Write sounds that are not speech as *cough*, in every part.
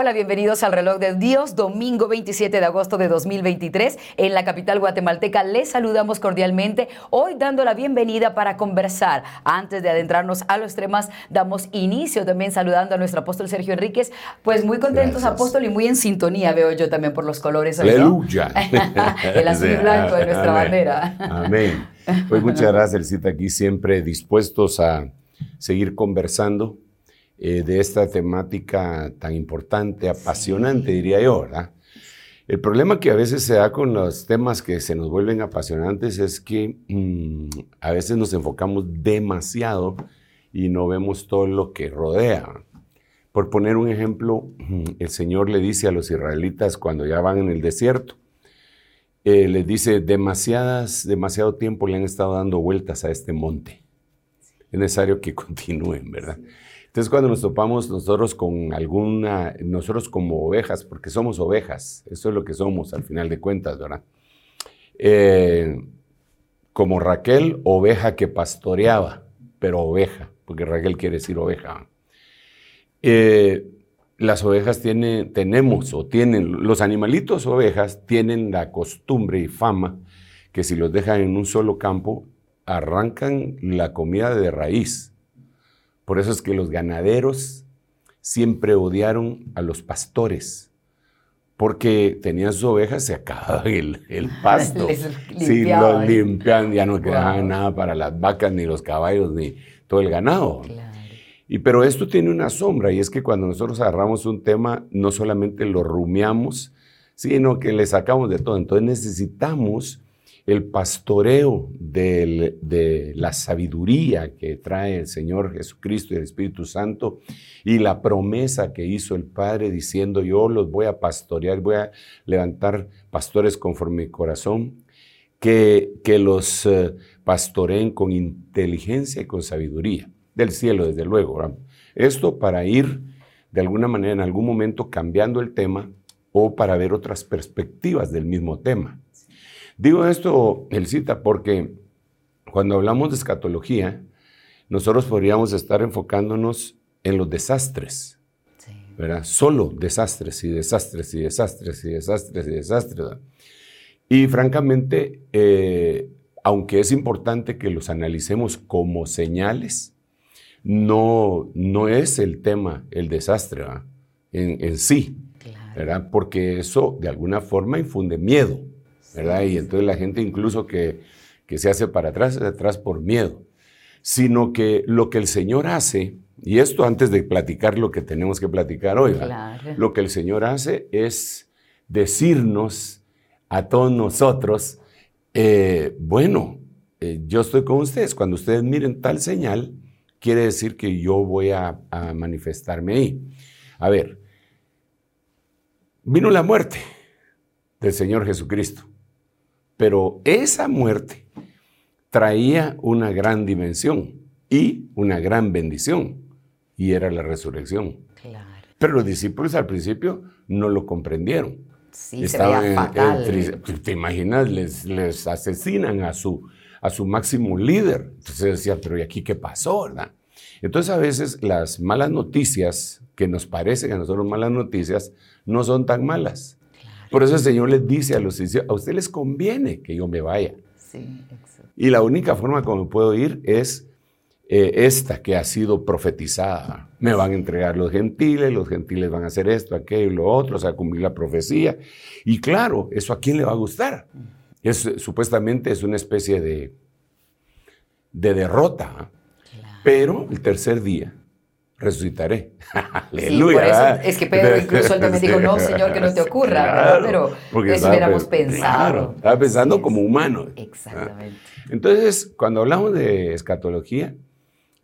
Hola, bienvenidos al reloj de Dios, domingo 27 de agosto de 2023. En la capital guatemalteca les saludamos cordialmente, hoy dando la bienvenida para conversar. Antes de adentrarnos a los temas, damos inicio también saludando a nuestro apóstol Sergio Enríquez. Pues muy contentos, apóstol, y muy en sintonía veo yo también por los colores. Aleluya. *laughs* El azul y blanco de nuestra Amén. bandera. Amén. Pues muchas gracias, Elcita, aquí siempre dispuestos a seguir conversando eh, de esta temática tan importante, apasionante, diría yo, ¿verdad? El problema que a veces se da con los temas que se nos vuelven apasionantes es que mm, a veces nos enfocamos demasiado y no vemos todo lo que rodea. Por poner un ejemplo, mm, el Señor le dice a los israelitas cuando ya van en el desierto, eh, les dice, demasiadas, demasiado tiempo le han estado dando vueltas a este monte. Es necesario que continúen, ¿verdad? Entonces, cuando nos topamos nosotros con alguna, nosotros como ovejas, porque somos ovejas, eso es lo que somos al final de cuentas, ¿verdad? Eh, como Raquel, oveja que pastoreaba, pero oveja, porque Raquel quiere decir oveja. Eh, las ovejas tienen, tenemos o tienen, los animalitos ovejas tienen la costumbre y fama que si los dejan en un solo campo, arrancan la comida de raíz. Por eso es que los ganaderos siempre odiaron a los pastores, porque tenían sus ovejas, se acababa el, el *laughs* pasto. Sí, los limpian, ya no quedaba Wow. nada para las vacas, ni los caballos, ni todo el ganado. Claro. Y pero esto tiene una sombra y es que cuando nosotros agarramos un tema no solamente lo rumiamos, sino que le sacamos de todo. Entonces necesitamos el pastoreo de la sabiduría que trae el Señor Jesucristo y el Espíritu Santo y la promesa que hizo el Padre diciendo yo los voy a pastorear, voy a levantar pastores conforme mi corazón, que, que los eh, pastoreen con inteligencia y con sabiduría del cielo, desde luego. Esto para ir de alguna manera en algún momento cambiando el tema o para ver otras perspectivas del mismo tema. Digo esto, Elcita, porque cuando hablamos de escatología, nosotros podríamos estar enfocándonos en los desastres, Sí. ¿verdad? Solo desastres y desastres y desastres y desastres y desastres. ¿verdad? Y francamente, eh, aunque es importante que los analicemos como señales, no, no es el tema el desastre en, en sí, Claro. ¿verdad? Porque eso de alguna forma infunde miedo, ¿verdad? Y entonces la gente incluso que, que se hace para atrás, atrás por miedo, sino que lo que el Señor hace, y esto antes de platicar lo que tenemos que platicar hoy, lo que el Señor hace es decirnos a todos nosotros, eh, bueno, eh, yo estoy con ustedes, cuando ustedes miren tal señal, quiere decir que yo voy a, a manifestarme ahí. A ver, vino la muerte del Señor Jesucristo, pero esa muerte traía una gran dimensión y una gran bendición, y era la resurrección. Claro. Pero los discípulos al principio no lo comprendieron. Sí, se veía en- en fatal. tri- te imaginas, les, les asesinan a su, a su máximo líder. Entonces decía, pero ¿y aquí qué pasó, verdad? Entonces a veces las malas noticias que nos parecen a nosotros malas noticias no son tan malas. Por eso el Señor les dice a los a ustedes les conviene que yo me vaya. Sí, exacto. Y la única forma como puedo ir es eh, esta que ha sido profetizada. Me van a entregar los gentiles, los gentiles van a hacer esto, aquello, lo otro, o sea, cumplir la profecía. Y claro, ¿eso a quién le va a gustar? Es, supuestamente es una especie de, de derrota. ¿ah? Pero el tercer día resucitaré. *laughs* Aleluya. Sí, por eso ¿verdad? es que Pedro incluso él también dijo, no, *laughs* Señor, que no te ocurra, ¿verdad? Pero porque eso hubiéramos pe- pensado. claro, estaba pensando como humano. Exactamente. Entonces, cuando hablamos de escatología,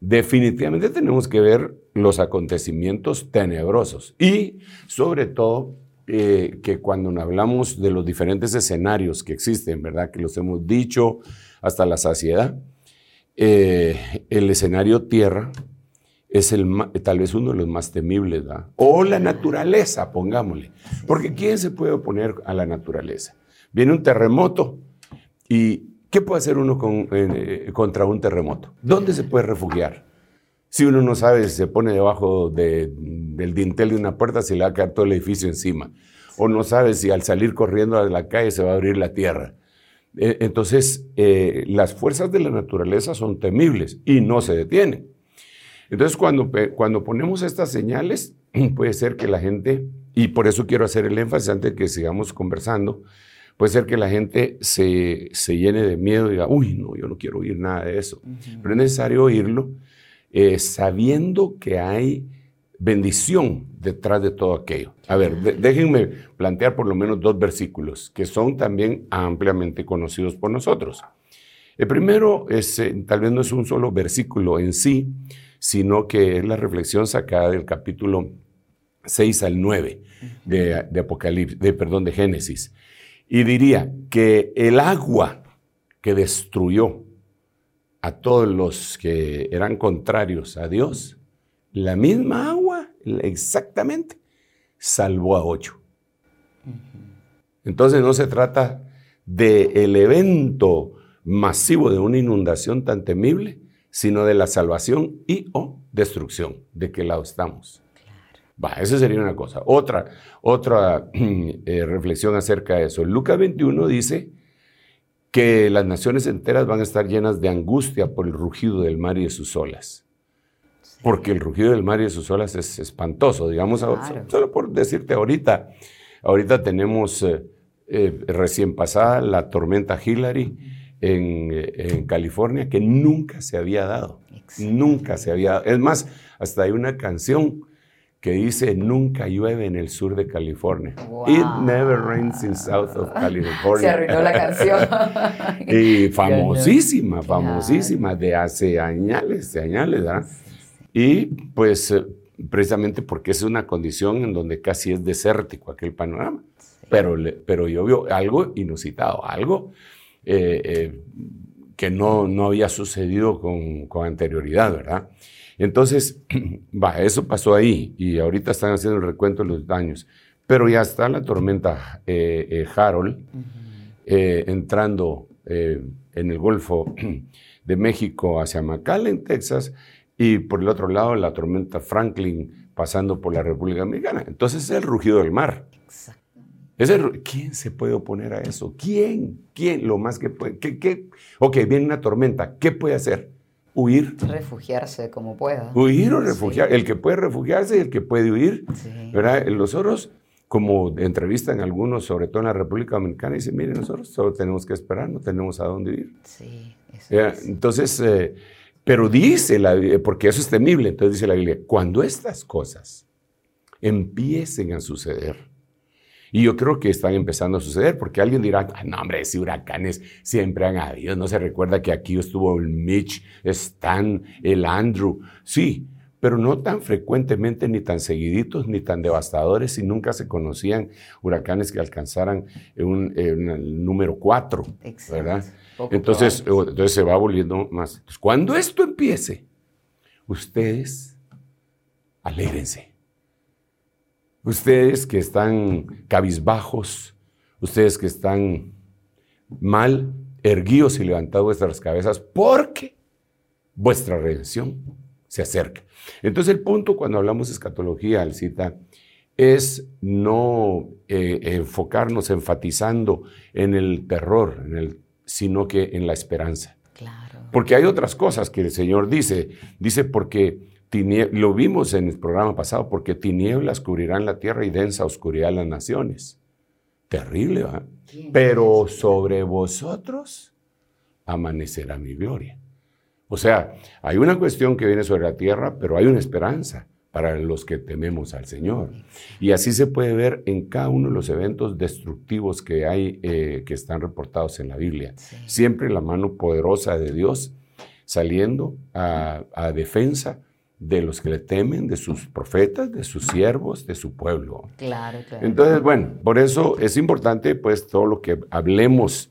definitivamente tenemos que ver los acontecimientos tenebrosos y, sobre todo, eh, que cuando hablamos de los diferentes escenarios que existen, ¿verdad? Que los hemos dicho hasta la saciedad, eh, el escenario tierra es el, tal vez uno de los más temibles. O la naturaleza, pongámosle. Porque ¿quién se puede oponer a la naturaleza? Viene un terremoto y ¿qué puede hacer uno eh, contra un terremoto? ¿Dónde se puede refugiar? Si uno no sabe si se pone debajo del dintel de una puerta, se le va a caer todo el edificio encima. O no sabe si al salir corriendo a la calle se va a abrir la tierra. Eh, entonces, eh, las fuerzas de la naturaleza son temibles y no se detienen. Entonces, cuando, cuando ponemos estas señales, *clears throat* puede ser que la gente, y por eso quiero hacer el énfasis antes de que sigamos conversando, puede ser que la gente se, llene de miedo y diga, uy, no, yo no quiero oír nada de eso. Pero es necesario oírlo eh, sabiendo que hay bendición detrás de todo aquello. A ver, déjenme plantear por lo menos dos versículos que son también ampliamente conocidos por nosotros. El primero es, eh, tal vez no es un solo versículo en sí, sino que es la reflexión sacada del capítulo 6 al 9 de, de Apocalipsis, de, perdón, de Génesis. Y diría que el agua que destruyó a todos los que eran contrarios a Dios, la misma agua, exactamente, salvó a ocho. Entonces no se trata del evento masivo de una inundación tan temible, sino de la salvación y o destrucción. ¿De qué lado estamos? Va, esa sería una cosa. Otra, otra *clears throat* eh, reflexión acerca de eso. Lucas 21 dice que las naciones enteras van a estar llenas de angustia por el rugido del mar y de sus olas. Porque el rugido del mar y de sus olas es espantoso, digamos, solo por decirte ahorita, ahorita tenemos eh, eh, recién pasada la tormenta Hillary en, en, California que nunca se había dado, nunca se había dado. Es más, hasta hay una canción que dice nunca llueve en el sur de California. It never rains in south of *laughs* California. Se arruinó la canción. *laughs* y famosísima, famosísima, de hace años, de años, ¿verdad? Y pues eh, precisamente porque es una condición en donde casi es desértico aquel panorama. Pero, pero yo veo algo inusitado, algo eh, eh, que no, no había sucedido con, con anterioridad, ¿verdad? Entonces, *clears throat* va, eso pasó ahí y ahorita están haciendo el recuento de los daños. Pero ya está la tormenta eh, eh, Harold eh, entrando en el Golfo *clears throat* de México hacia McAllen, Texas, y por el otro lado la tormenta Franklin pasando por la República Dominicana. Entonces es el rugido del mar. ¿Quién se puede oponer a eso? ¿Quién? ¿Quién? Lo más que puede. ¿Qué, qué? Ok, viene una tormenta. ¿Qué puede hacer? huir. Refugiarse como pueda. Huir o refugiar. El que puede refugiarse y el que puede huir. ¿verdad? Los otros, como entrevistan algunos, sobre todo en la República Dominicana, dicen, miren, nosotros solo tenemos que esperar, no tenemos a dónde ir. Sí, eso Entonces, eh, pero dice, la, porque eso es temible, entonces dice la Biblia, cuando estas cosas empiecen a suceder, y yo creo que están empezando a suceder, porque alguien dirá, ah, no hombre, si huracanes siempre han habido, no se recuerda que aquí estuvo el Mitch, Stan, el Andrew, sí, pero no tan frecuentemente, ni tan seguiditos, ni tan devastadores, y nunca se conocían huracanes que alcanzaran el número cuatro, ¿verdad? Entonces, entonces se va volviendo más. cuando esto empiece, ustedes alégrense Ustedes que están cabizbajos, ustedes que están mal, erguidos y levantados vuestras cabezas, porque vuestra redención se acerca. Entonces el punto cuando hablamos de escatología, Alcita, es no eh, enfocarnos enfatizando en el terror, en el, sino que en la esperanza. Claro. Porque hay otras cosas que el Señor dice. Dice porque lo vimos en el programa pasado, porque tinieblas cubrirán la tierra y densa oscuridad las naciones. Terrible, ¿va? Pero sobre vosotros amanecerá mi gloria. O sea, hay una cuestión que viene sobre la tierra, pero hay una esperanza para los que tememos al Señor. Y así se puede ver en cada uno de los eventos destructivos que hay, eh, que están reportados en la Biblia. Siempre la mano poderosa de Dios saliendo a, a defensa de los que le temen, de sus profetas, de sus siervos, de su pueblo. Claro, claro. Entonces, bueno, por eso es importante, pues, todo lo que hablemos,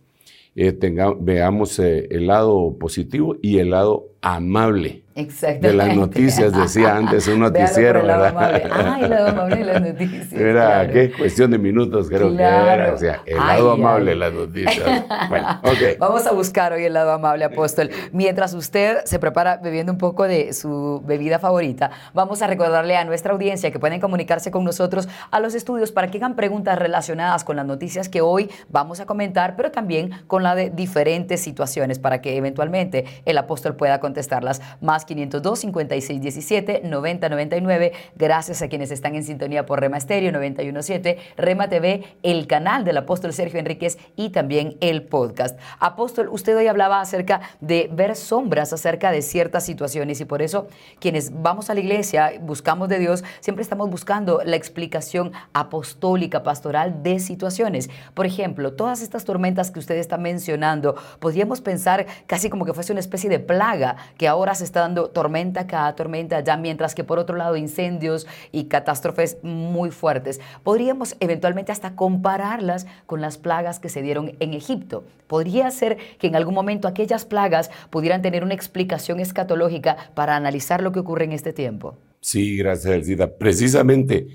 eh, veamos eh, el lado positivo y el lado amable de las *laughs* noticias, decía antes un *laughs* noticiero, ¿verdad? Ah, el lado amable de las noticias. Era, qué cuestión de minutos creo que era. O sea, el lado amable de las noticias. *laughs* Bueno, ok. Vamos a buscar hoy el lado amable, apóstol. Mientras usted se prepara bebiendo un poco de su bebida favorita, vamos a recordarle a nuestra audiencia que pueden comunicarse con nosotros a los estudios para que hagan preguntas relacionadas con las noticias que hoy vamos a comentar, pero también con la de diferentes situaciones para que eventualmente el apóstol pueda contestarlas más 502 5617 9099. Gracias a quienes están en sintonía por Rema Estéreo 917, Rema TV, el canal del apóstol Sergio Enríquez y también el podcast. Apóstol, usted hoy hablaba acerca de ver sombras acerca de ciertas situaciones y por eso quienes vamos a la iglesia, buscamos de Dios, siempre estamos buscando la explicación apostólica, pastoral de situaciones. Por ejemplo, todas estas tormentas que usted está mencionando, podríamos pensar casi como que fuese una especie de plaga que ahora se está dando tormenta cada tormenta allá, mientras que por otro lado incendios y catástrofes muy fuertes. Podríamos eventualmente hasta compararlas con las plagas que se dieron en Egipto. Podría ser que en algún momento aquellas plagas pudieran tener una explicación escatológica para analizar lo que ocurre en este tiempo. Sí, gracias, Elcida. Precisamente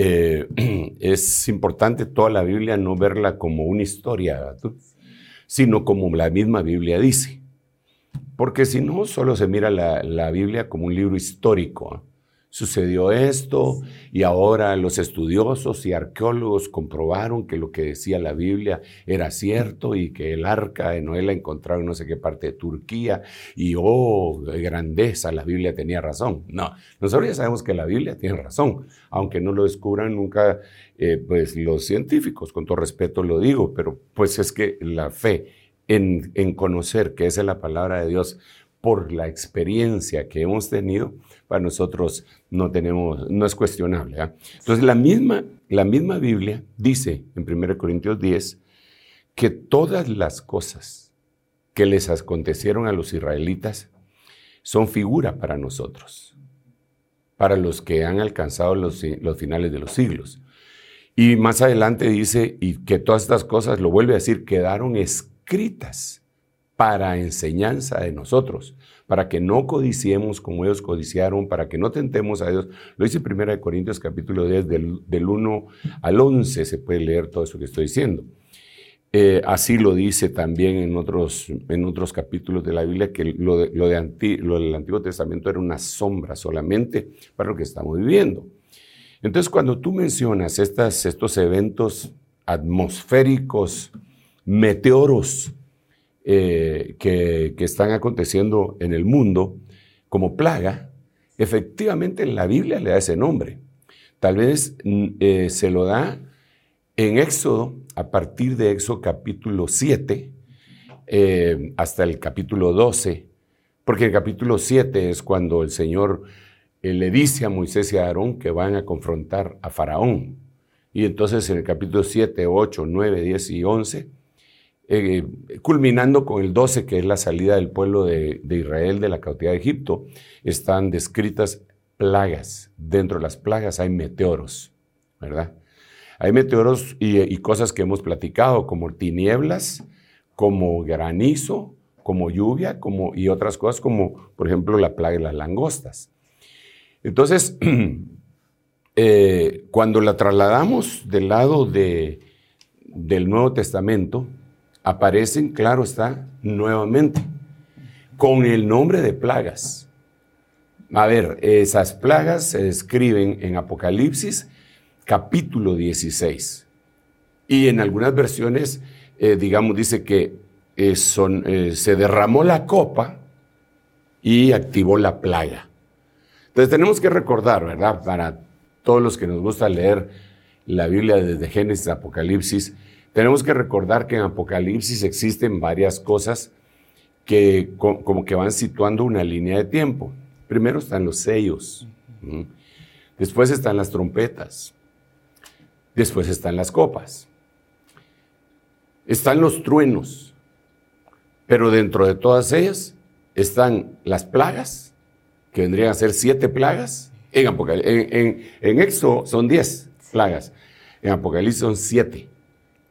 eh, *clears throat* es importante toda la Biblia no verla como una historia, sino como la misma Biblia dice. Porque si no, solo se mira la, Biblia como un libro histórico. Sucedió esto y ahora los estudiosos y arqueólogos comprobaron que lo que decía la Biblia era cierto y que el arca de Noé la encontraron en no sé qué parte de Turquía y oh, grandeza, la Biblia tenía razón. No, nosotros ya sabemos que la Biblia tiene razón, aunque no lo descubran nunca eh, pues los científicos, con todo respeto lo digo, pero pues es que la fe en, conocer que esa es la palabra de Dios por la experiencia que hemos tenido, para nosotros no tenemos, no es cuestionable. ¿ah? Entonces, la misma, la misma Biblia dice en 1 Corintios 10 que todas las cosas que les acontecieron a los israelitas son figura para nosotros, para los que han alcanzado los, los finales de los siglos. Y más adelante dice, y que todas estas cosas, lo vuelve a decir, quedaron escritas escritas para enseñanza de nosotros, para que no codiciemos como ellos codiciaron, para que no tentemos a Dios. Lo dice 1 Corintios capítulo 10, del, del, 1 al 11, se puede leer todo eso que estoy diciendo. Eh, así lo dice también en otros, en otros capítulos de la Biblia, que lo, de, lo, de lo del Antiguo Testamento era una sombra solamente para lo que estamos viviendo. Entonces, cuando tú mencionas estas, estos eventos atmosféricos, meteoros eh, que, están aconteciendo en el mundo como plaga, efectivamente la Biblia le da ese nombre. Tal vez mm, eh, se lo da en Éxodo, a partir de Éxodo capítulo 7 eh, hasta el capítulo 12, porque el capítulo 7 es cuando el Señor le dice a Moisés y a Aarón que van a confrontar a Faraón. Y entonces en el capítulo 7, 8, 9, 10 y 11 eh, culminando con el 12, que es la salida del pueblo de, Israel de la cautividad de Egipto, están descritas plagas. Dentro de las plagas hay meteoros, ¿verdad? Hay meteoros y, cosas que hemos platicado, como tinieblas, como granizo, como lluvia, como, y otras cosas como, por ejemplo, la plaga de las langostas. Entonces, *clears throat* eh, cuando la trasladamos del lado de, del Nuevo Testamento, aparecen, claro está, nuevamente, con el nombre de plagas. A ver, esas plagas se describen en Apocalipsis capítulo 16. Y en algunas versiones, eh, digamos, dice que eh, son, eh, se derramó la copa y activó la plaga. Entonces tenemos que recordar, ¿verdad? Para todos los que nos gusta leer la Biblia desde Génesis Apocalipsis, tenemos que recordar que en Apocalipsis existen varias cosas que como que van situando una línea de tiempo. Primero están los sellos, después están las trompetas, después están las copas, están los truenos, pero dentro de todas ellas están las plagas que vendrían a ser siete plagas. En, Éxodo son diez plagas. En Apocalipsis son siete.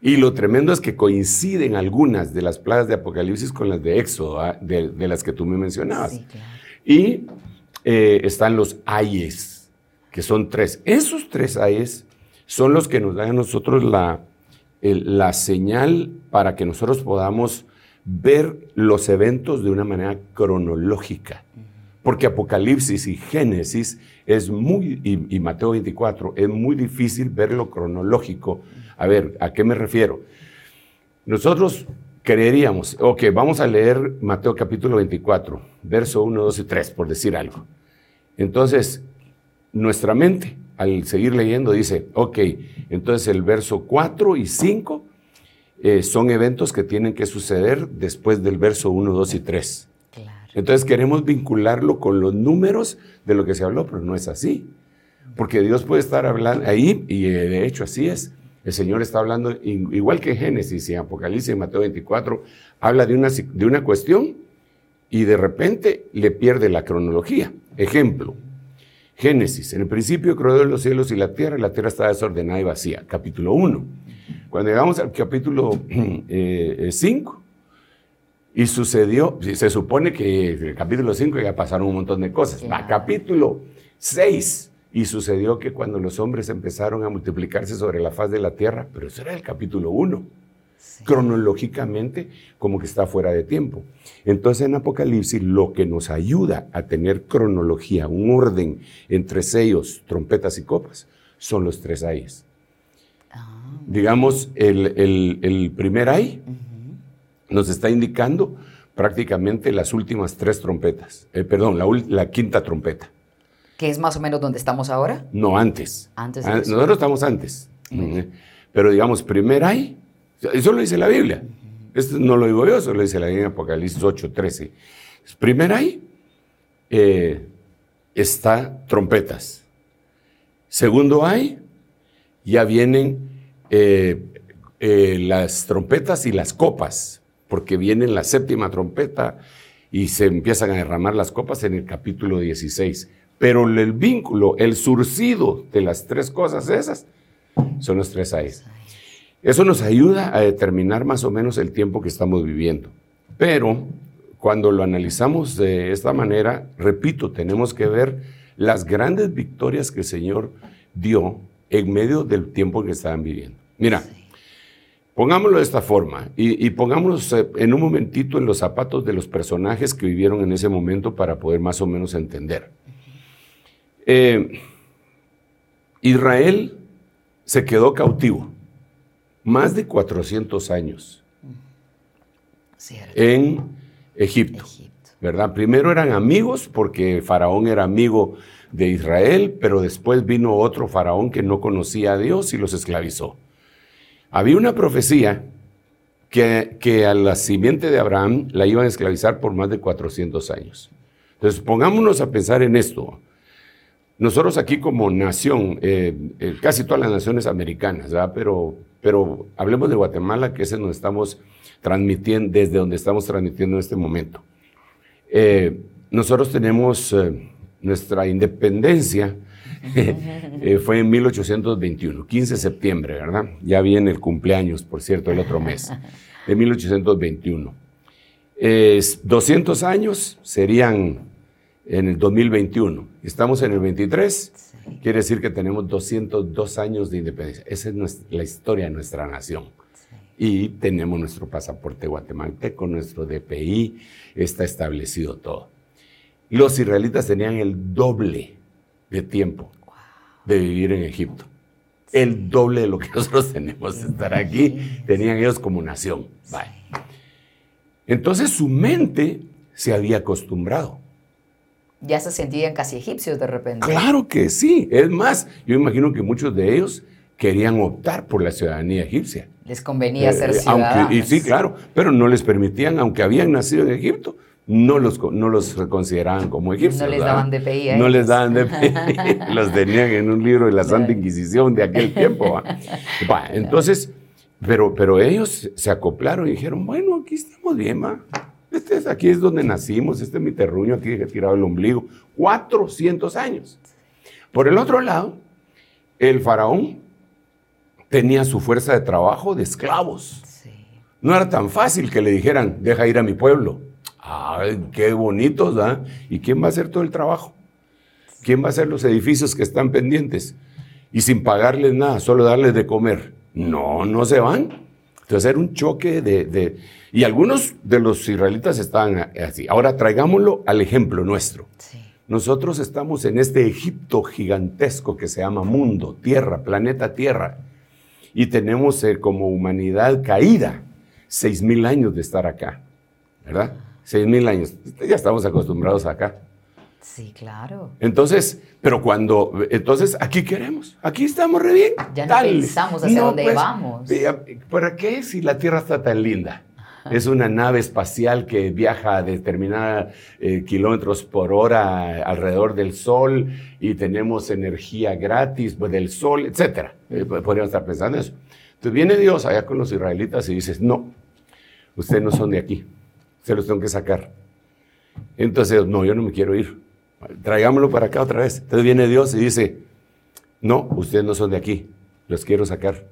Y lo tremendo es que coinciden algunas de las plagas de Apocalipsis con las de Éxodo, ¿ah? de, las que tú me mencionabas. Y eh, están los ayes, que son tres. Esos tres ayes son los que nos dan a nosotros la, la señal para que nosotros podamos ver los eventos de una manera cronológica. Porque Apocalipsis y Génesis es muy, y, Mateo 24, es muy difícil verlo cronológico. A ver, ¿a qué me refiero? Nosotros creeríamos, ok, vamos a leer Mateo capítulo 24, verso 1, 2 y 3, por decir algo. Entonces, nuestra mente, al seguir leyendo, dice, ok, entonces el verso 4 y 5 eh, son eventos que tienen que suceder después del verso 1, 2 y 3. Entonces queremos vincularlo con los números de lo que se habló, pero no es así. Porque Dios puede estar hablando ahí, y eh, de hecho así es. El Señor está hablando, igual que Génesis y Apocalipsis, en Mateo 24, habla de una, de una cuestión y de repente le pierde la cronología. Ejemplo, Génesis, en el principio creó los cielos y la tierra, y la tierra estaba desordenada y vacía. Capítulo 1. Cuando llegamos al capítulo 5, *clears throat* eh, y sucedió, se supone que en el capítulo 5 ya pasaron un montón de cosas. Capítulo 6. Y sucedió que cuando los hombres empezaron a multiplicarse sobre la faz de la tierra, pero eso era el capítulo 1. Cronológicamente, como que está fuera de tiempo. Entonces en Apocalipsis lo que nos ayuda a tener cronología, un orden entre sellos, trompetas y copas, son los tres ayes. Ah. Digamos, el, primer ay nos está indicando prácticamente las últimas tres trompetas, eh, perdón, la, quinta trompeta. ¿Que es más o menos donde estamos ahora? No, antes. Antes. Nosotros estamos antes. Pero digamos, primer hay, eso lo dice la Biblia. Esto no lo digo yo, eso lo dice la Biblia en Apocalipsis 8, 13. Primer hay, eh, está trompetas. Segundo hay, ya vienen eh, las trompetas y las copas porque viene la séptima trompeta y se empiezan a derramar las copas en el capítulo 16. Pero el vínculo, el surcido de las tres cosas esas, son los tres ahí. Eso nos ayuda a determinar más o menos el tiempo que estamos viviendo. Pero cuando lo analizamos de esta manera, repito, tenemos que ver las grandes victorias que el Señor dio en medio del tiempo que estaban viviendo. Mira, Pongámoslo de esta forma y, pongámonos eh, en un momentito en los zapatos de los personajes que vivieron en ese momento para poder más o menos entender. Eh, Israel se quedó cautivo más de 400 años en Egipto, ¿verdad? Primero eran amigos porque Faraón era amigo de Israel, pero después vino otro Faraón que no conocía a Dios y los esclavizó. Había una profecía que, que, a la simiente de Abraham la iban a esclavizar por más de 400 años. Entonces, pongámonos a pensar en esto. Nosotros aquí como nación, eh, eh, casi todas las naciones americanas, Pero, pero hablemos de Guatemala, que es donde estamos transmitiendo, desde donde estamos transmitiendo en este momento. Eh, nosotros tenemos nuestra independencia *laughs* fue en 1821, 15 de septiembre, ¿verdad? Ya viene el cumpleaños, por cierto, el otro mes, de 1821. 200 años serían en el 2021. Estamos en el 23, quiere decir que tenemos 202 años de independencia. Esa es la historia de nuestra nación. Y tenemos nuestro pasaporte guatemalteco, nuestro DPI, está establecido todo. Los israelitas tenían el doble de tiempo de vivir en Egipto. El doble de lo que *laughs* nosotros tenemos de estar aquí, tenían ellos como nación. Entonces su mente se había acostumbrado. Ya se sentían casi egipcios de repente. Claro que sí. Es más, yo imagino que muchos de ellos querían optar por la ciudadanía egipcia. Les convenía ser eh, ciudadanos. y sí, claro, pero no les permitían, aunque habían nacido en Egipto, no los, no los consideraban como egipcios. No les daban DPI. No les daban DPI. los tenían en un libro de la Santa Inquisición de aquel tiempo. *laughs* entonces, pero, pero ellos se acoplaron y dijeron, bueno, aquí estamos bien. Este es, aquí es donde nacimos, este es mi terruño, aquí he tirado el ombligo. 400 años. Por el otro lado, el faraón tenía su fuerza de trabajo de esclavos. No era tan fácil que le dijeran, deja ir a mi pueblo. Ay, qué bonitos, ¿verdad? ¿Y quién va a hacer todo el trabajo? ¿Quién va a hacer los edificios que están pendientes? Y sin pagarles nada, solo darles de comer. No, no se van. Entonces era un choque de, Y algunos de los israelitas estaban así. Ahora traigámoslo al ejemplo nuestro. Nosotros estamos en este Egipto gigantesco que se llama mundo, tierra, planeta Tierra. Y tenemos eh, como humanidad caída seis mil años de estar acá. ¿Verdad? Seis mil años. Ya estamos acostumbrados acá. Sí, claro. Entonces, pero cuando, entonces aquí queremos, aquí estamos re bien. Ya no pensamos hacia dónde pues, vamos. ¿Para qué si la Tierra está tan linda? Es una nave espacial que viaja a determinados eh, kilómetros por hora alrededor del Sol y tenemos energía gratis pues, del Sol, etc. Eh, podríamos estar pensando eso. Entonces viene Dios allá con los israelitas y dice, no, ustedes no son de aquí, se los tengo que sacar. Entonces, no, yo no me quiero ir traigámoslo para acá otra vez. Entonces viene Dios y dice, no, ustedes no son de aquí, los quiero sacar.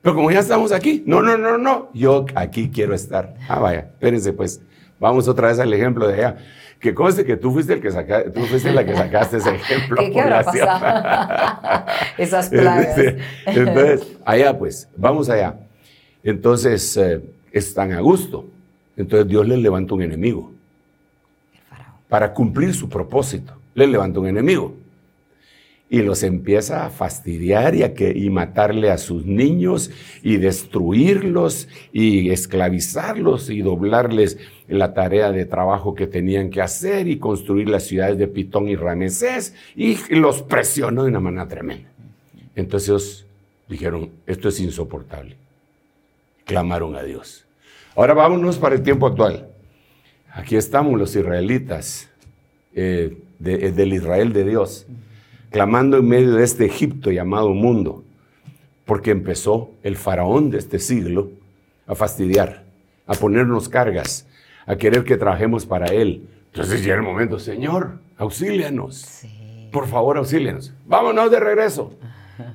Pero como ya estamos aquí, no, no, no, no, yo aquí quiero estar. Ah, vaya, espérense pues, vamos otra vez al ejemplo de allá. Que conste que tú fuiste, el que saca, tú fuiste la que sacaste ese *laughs* ejemplo. ¿Qué, ¿qué habrá pasado? *laughs* Esas plagas. Entonces, allá pues, vamos allá. Entonces, eh, están a gusto. Entonces Dios les levanta un enemigo para cumplir su propósito. Le levanta un enemigo y los empieza a fastidiar y, a y matarle a sus niños y destruirlos y esclavizarlos y doblarles la tarea de trabajo que tenían que hacer y construir las ciudades de Pitón y Ramesés y los presionó de una manera tremenda. Entonces dijeron, esto es insoportable. Clamaron a Dios. Ahora vámonos para el tiempo actual. Aquí estamos los israelitas, eh, eh, del Israel de Dios, clamando en medio de este Egipto llamado mundo, porque empezó el faraón de este siglo a fastidiar, a ponernos cargas, a querer que trabajemos para él. Entonces llega el momento, Señor, auxílianos. Por favor, auxílianos. Vámonos de regreso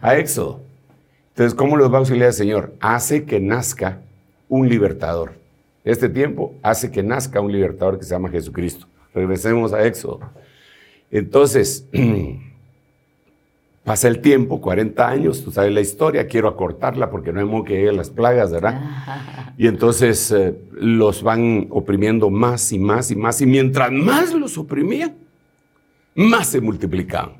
a Éxodo. Entonces, ¿cómo los va a auxiliar el Señor? Hace que nazca un libertador este tiempo hace que nazca un libertador que se llama Jesucristo. Regresemos a Éxodo. Entonces, *clears throat* pasa el tiempo, 40 años, tú sabes la historia, quiero acortarla porque no hay modo que lleguen las plagas, ¿verdad? *laughs* Y entonces eh, los van oprimiendo más y más y más, y mientras más los oprimían, más se multiplicaban.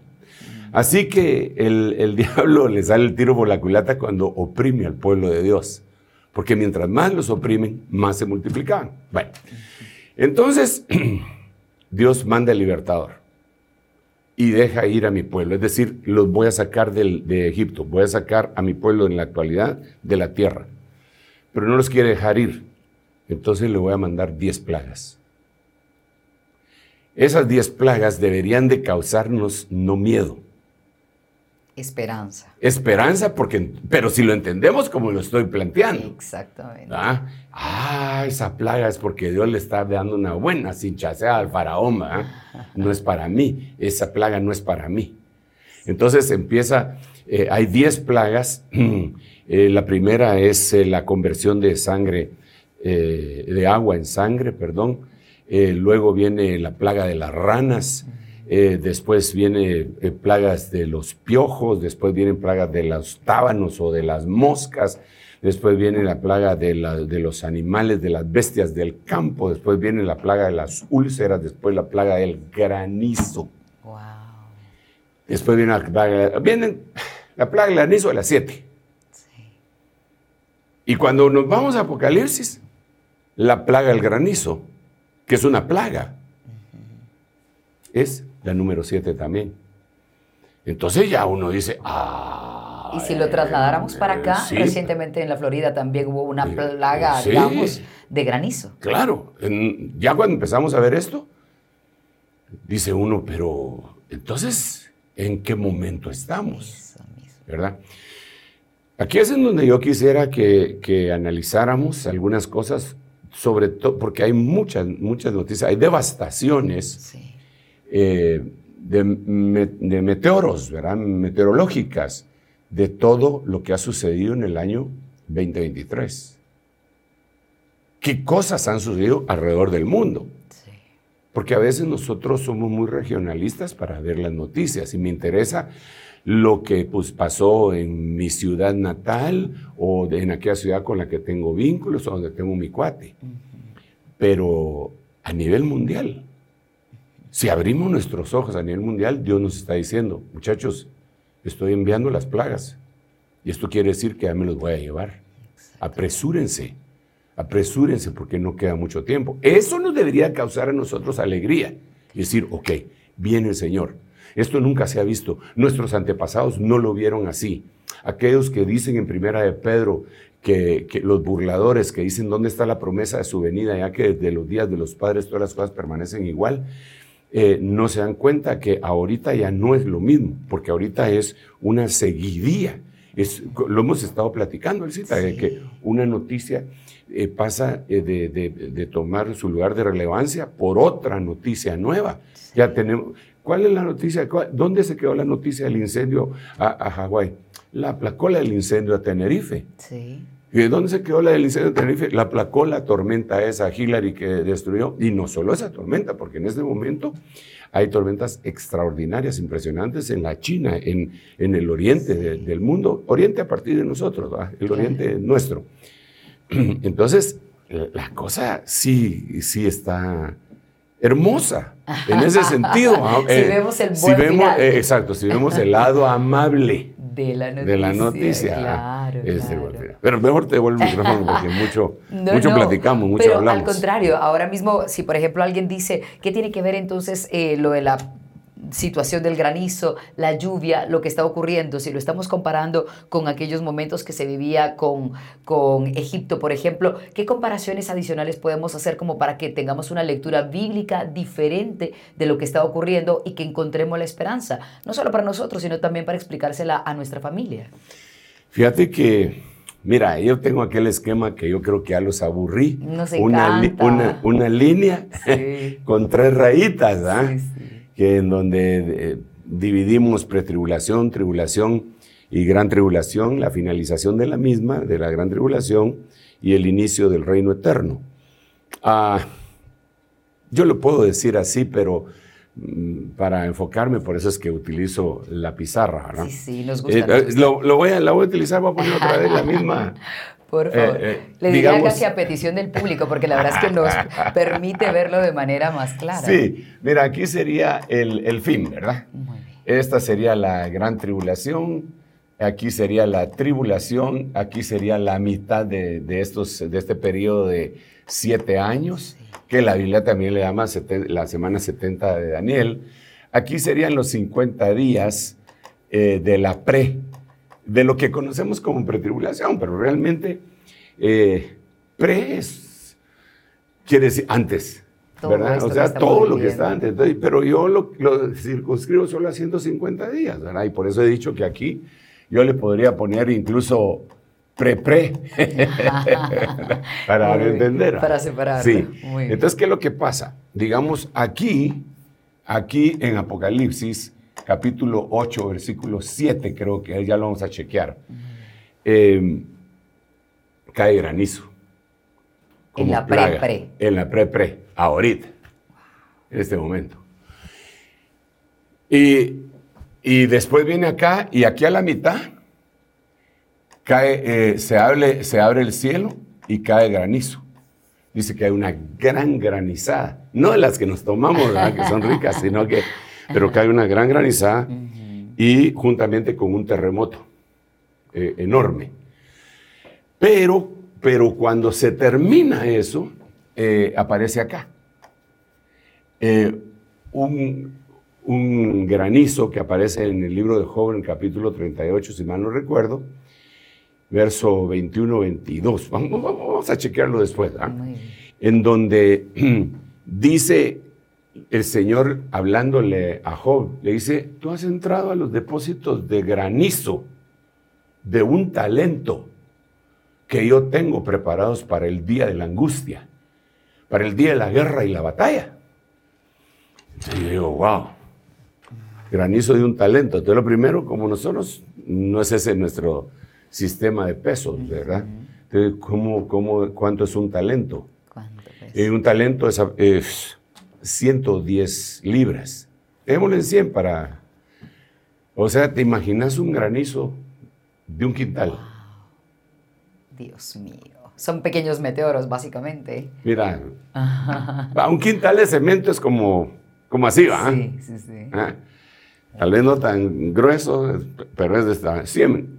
Así que el, el *laughs* diablo le sale el tiro por la culata cuando oprime al pueblo de Dios porque mientras más los oprimen, más se multiplican. Bueno, entonces *clears throat* Dios manda el libertador y deja ir a mi pueblo. Es decir, los voy a sacar de Egipto, voy a sacar a mi pueblo en la actualidad de la tierra. Pero no los quiere dejar ir. Entonces le voy a mandar 10 plagas. Esas 10 plagas deberían de causarnos no miedo, Esperanza. Esperanza, porque, pero si lo entendemos como lo estoy planteando. Exactamente. ¿ah? ah esa plaga es porque Dios le está dando una buena cinchasea al faraón. No es para mí, esa plaga no es para mí. Entonces empieza, eh, hay 10 plagas. *clears throat* Eh, la primera es eh, la conversión de sangre, de agua en sangre, perdón. luego viene la plaga de las ranas. Eh, después vienen eh, plagas de los piojos, después vienen plagas de los tábanos o de las moscas, después viene la plaga de, los animales, de las bestias del campo, después viene la plaga de las úlceras, después la plaga del granizo. Wow. Después viene la plaga, vienen la plaga del granizo de las siete. Y cuando nos vamos a Apocalipsis, la plaga del granizo, que es una plaga, es la número 7 también. Entonces ya uno dice, ah. Y si lo trasladáramos para acá, recientemente en la Florida también hubo una plaga, digamos, de granizo. Claro, ya cuando empezamos a ver esto, dice uno, pero entonces, ¿en qué momento estamos? ¿Verdad? Aquí es en donde yo quisiera que, que analizáramos algunas cosas sobre todo, porque hay muchas, muchas noticias, hay devastaciones eh, de, de, meteoros, ¿verdad? Meteorológicas, de todo lo que ha sucedido en el año 2023. ¿Qué cosas han sucedido alrededor del mundo? Porque a veces nosotros somos muy regionalistas para ver las noticias y me interesa lo que pues, pasó en mi ciudad natal o en aquella ciudad con la que tengo vínculos o donde tengo mi cuate. Pero a nivel mundial, si abrimos nuestros ojos a nivel mundial, Dios nos está diciendo, muchachos, estoy enviando las plagas. Y esto quiere decir que ya me los voy a llevar. Apresúrense, apresúrense porque no queda mucho tiempo. Eso nos debería causar a nosotros alegría. Y decir, ok, viene el Señor. Esto nunca se ha visto. Nuestros antepasados no lo vieron así. Aquellos que dicen en primera de Pedro que, los burladores que dicen dónde está la promesa de su venida, ya que desde los días de los padres todas las cosas permanecen igual, eh, no se dan cuenta que ahorita ya no es lo mismo, porque ahorita es una seguidía. Es, lo hemos estado platicando, el cita, de que una noticia eh, pasa eh, de, tomar su lugar de relevancia por otra noticia nueva. Ya tenemos, ¿cuál es la noticia? ¿Dónde se quedó la noticia del incendio a, a Hawái? La la del incendio a Tenerife. Sí. ¿Y de dónde se quedó la del incendio de Tenerife? La aplacó la tormenta esa, Hillary, que destruyó. Y no solo esa tormenta, porque en este momento hay tormentas extraordinarias, impresionantes en la China, en, en el oriente del mundo. Oriente a partir de nosotros, el oriente nuestro. *clears throat* Entonces, la cosa sí, sí está hermosa en ese *laughs* sentido. si eh, vemos el buen si eh, Exacto, si vemos el lado amable de la noticia. De la noticia. Claro, Pero mejor te devuelvo el micrófono porque mucho, *laughs* mucho platicamos, mucho pero hablamos. Al contrario, ahora mismo, si por ejemplo alguien dice, ¿qué tiene que ver entonces eh, lo de la situación del granizo, la lluvia, lo que está ocurriendo, si lo estamos comparando con aquellos momentos que se vivía con, con Egipto, por ejemplo, ¿qué comparaciones adicionales podemos hacer como para que tengamos una lectura bíblica diferente de lo que está ocurriendo y que encontremos la esperanza, no solo para nosotros, sino también para explicársela a nuestra familia? Fíjate que Mira, yo tengo aquel esquema que yo creo que ya los aburrí. una, una, una, línea *laughs* con tres rayitas, ¿ah? Que en donde eh, dividimos pretribulación, tribulación y gran tribulación, la finalización de la misma, de la gran tribulación y el inicio del reino eterno. Ah, yo lo puedo decir así, pero mm, para enfocarme, por eso es que utilizo la pizarra. Sí, sí, nos gusta. Eh, lo, voy a, la voy a utilizar, voy a poner otra vez la misma. *laughs* Por favor. Eh, eh, Le diría casi a petición del público, porque la verdad es que nos *laughs* permite verlo de manera más clara. Sí, mira, aquí sería el, fin, ¿verdad? Esta sería la gran tribulación, aquí sería la tribulación, aquí sería la mitad de, estos, de este periodo de siete años, que la Biblia también le llama la semana 70 de Daniel. Aquí serían los 50 días eh, de la pre de lo que conocemos como pretribulación, pero realmente eh, pre quiere decir antes, ¿verdad? O sea, todo lo que está antes. pero yo lo, circunscribo solo a 150 días, ¿verdad? Y por eso he dicho que aquí yo le podría poner incluso pre-pre *laughs* para entender. Para separar. Sí. Entonces, ¿qué es lo que pasa? Digamos, aquí, aquí en Apocalipsis, capítulo 8, versículo 7, creo que ya lo vamos a chequear. Em, cae granizo. En la pre-pre. En la pre-pre, ahorita, en este momento. Y, después viene acá, y aquí a la mitad, cae, eh, se, abre, se abre el cielo y cae granizo. Dice que hay una gran granizada, no de las que nos tomamos, que son ricas, sino que pero cae una gran granizada y juntamente con un terremoto eh, enorme. Pero, pero cuando se termina eso, eh, aparece acá. Eh, un, granizo que aparece en el libro de Job, en el capítulo 38, si mal no recuerdo, verso 21-22. Vamos, vamos, a chequearlo después. ¿ah? En donde *clears throat* dice el Señor hablándole a Job, le dice, tú has entrado a los depósitos de granizo, de un talento que yo tengo preparados para el día de la angustia. para el día de la guerra y la batalla. Entonces yo digo, wow, granizo de un talento. Entonces lo primero, como nosotros, no es ese nuestro sistema de pesos, ¿verdad? Entonces, ¿cómo, cómo, cuánto es un talento? Eh, un talento es, es 110 libras. Démosle en 100 para... O sea, ¿te imaginas un granizo de un quintal? Dios mío. Son pequeños meteoros, básicamente. Mira, un quintal de cemento es como, como así, ¿va? Sí, sí, sí. Ah, Tal vez no tan grueso, pero es de esta 100.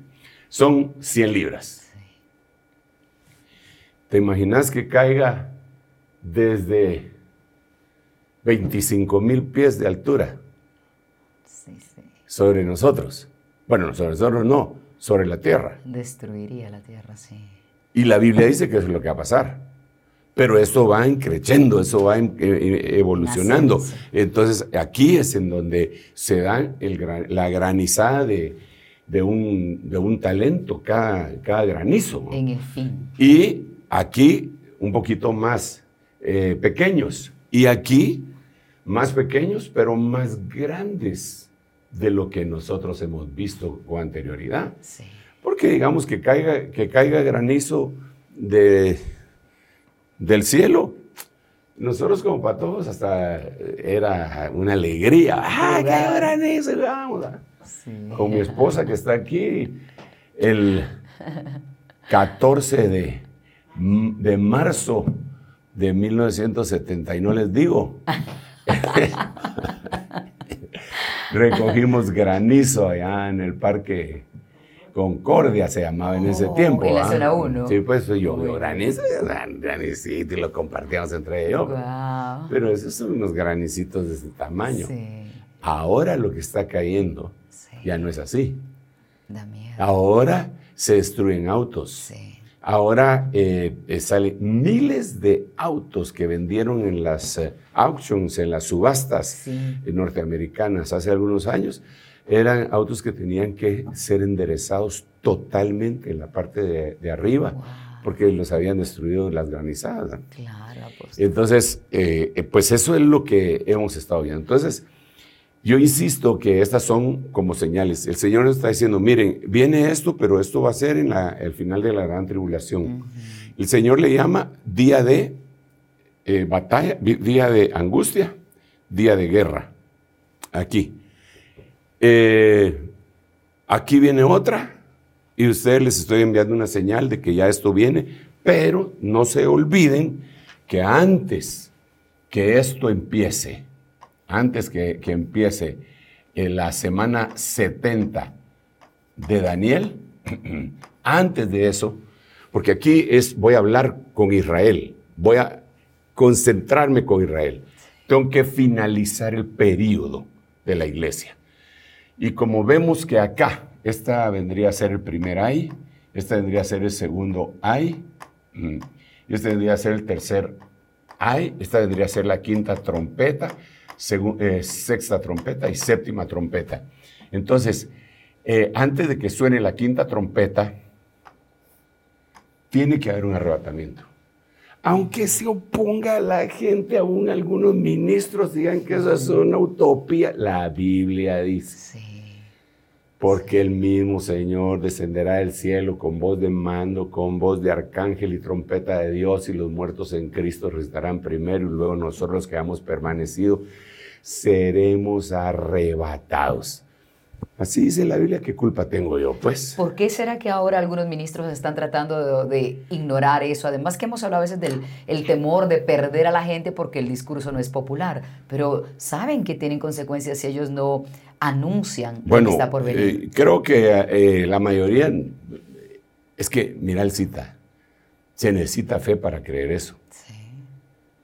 Son 100 libras. ¿Te imaginas que caiga desde 25 mil pies de altura Sí, sí. sobre nosotros? Bueno, sobre nosotros no, sobre la tierra. Destruiría la tierra, sí. Y la Biblia dice que eso es lo que va a pasar. Pero eso va creciendo, eso va en- eh, evolucionando. Entonces, aquí es en donde se da el la granizada de, de un, de un talento, cada, cada granizo. ¿no? En el fin. Y aquí un poquito más eh, pequeños. Y aquí más pequeños, pero más grandes de lo que nosotros hemos visto con anterioridad. Sí. Porque digamos que caiga, que caiga granizo de, del cielo. Nosotros como para todos hasta era una alegría. ¡Ah, cayó granizo! Vamos. a-". Sí. Con mi esposa que está aquí, el 14 de, de marzo de 1970, y no les digo, *laughs* *laughs* recogimos granizo allá en el parque Concordia, se llamaba en ese Oh, tiempo. en la ¿ah? zona uno. Sí, pues yo, Muy granizo, gran- granicito, y lo compartíamos entre ellos. Pero esos son unos granicitos de ese tamaño. Sí. Ahora lo que está cayendo Sí. ya no es así. Da miedo. Ahora se destruyen autos. Sí. Ahora eh, eh, salen miles de autos que vendieron en las eh, auctions, en las subastas Sí. eh, norteamericanas hace algunos años. Eran autos que tenían que ser enderezados totalmente en la parte de, de arriba, Wow. porque los habían destruido las granizadas. Claro, apóstol. Entonces, eh, eh, pues eso es lo que hemos estado viendo. Entonces, yo insisto que estas son como señales. El Señor nos está diciendo, miren, viene esto, pero esto va a ser en la- el final de la gran tribulación. El Señor le llama día de eh, batalla, día de angustia, día de guerra. Aquí. Eh, aquí viene otra y ustedes les estoy enviando una señal de que ya esto viene, pero no se olviden que antes que esto empiece, antes que, que empiece en la semana 70 de Daniel, *clears throat* antes de eso, porque aquí es, voy a hablar con Israel, voy a concentrarme con Israel. Tengo que finalizar el periodo de la iglesia. Y como vemos que acá, esta vendría a ser el primer ay, esta vendría a ser el segundo ay, mm, y este vendría a ser el tercer ay, esta vendría a ser la quinta trompeta, eh, sexta trompeta y séptima trompeta. Entonces, eh, antes de que suene la quinta trompeta, tiene que haber un arrebatamiento. Aunque se oponga la gente, aún algunos ministros digan que eso es una utopía, la Biblia dice. Sí. Porque el mismo Señor descenderá del cielo con voz de mando, con voz de arcángel y trompeta de Dios, y los muertos en Cristo resucitarán primero, y luego nosotros que hemos permanecido seremos arrebatados. Así dice la Biblia, ¿qué culpa tengo yo? Pues ¿Por qué será que ahora algunos ministros están tratando de, de ignorar eso? Además que hemos hablado a veces del el temor de perder a la gente porque el discurso no es popular, pero saben que tienen consecuencias si ellos no anuncian lo bueno, que está por venir. eh, creo que eh, la mayoría, es que, mira el cita, se necesita fe para creer eso. sí,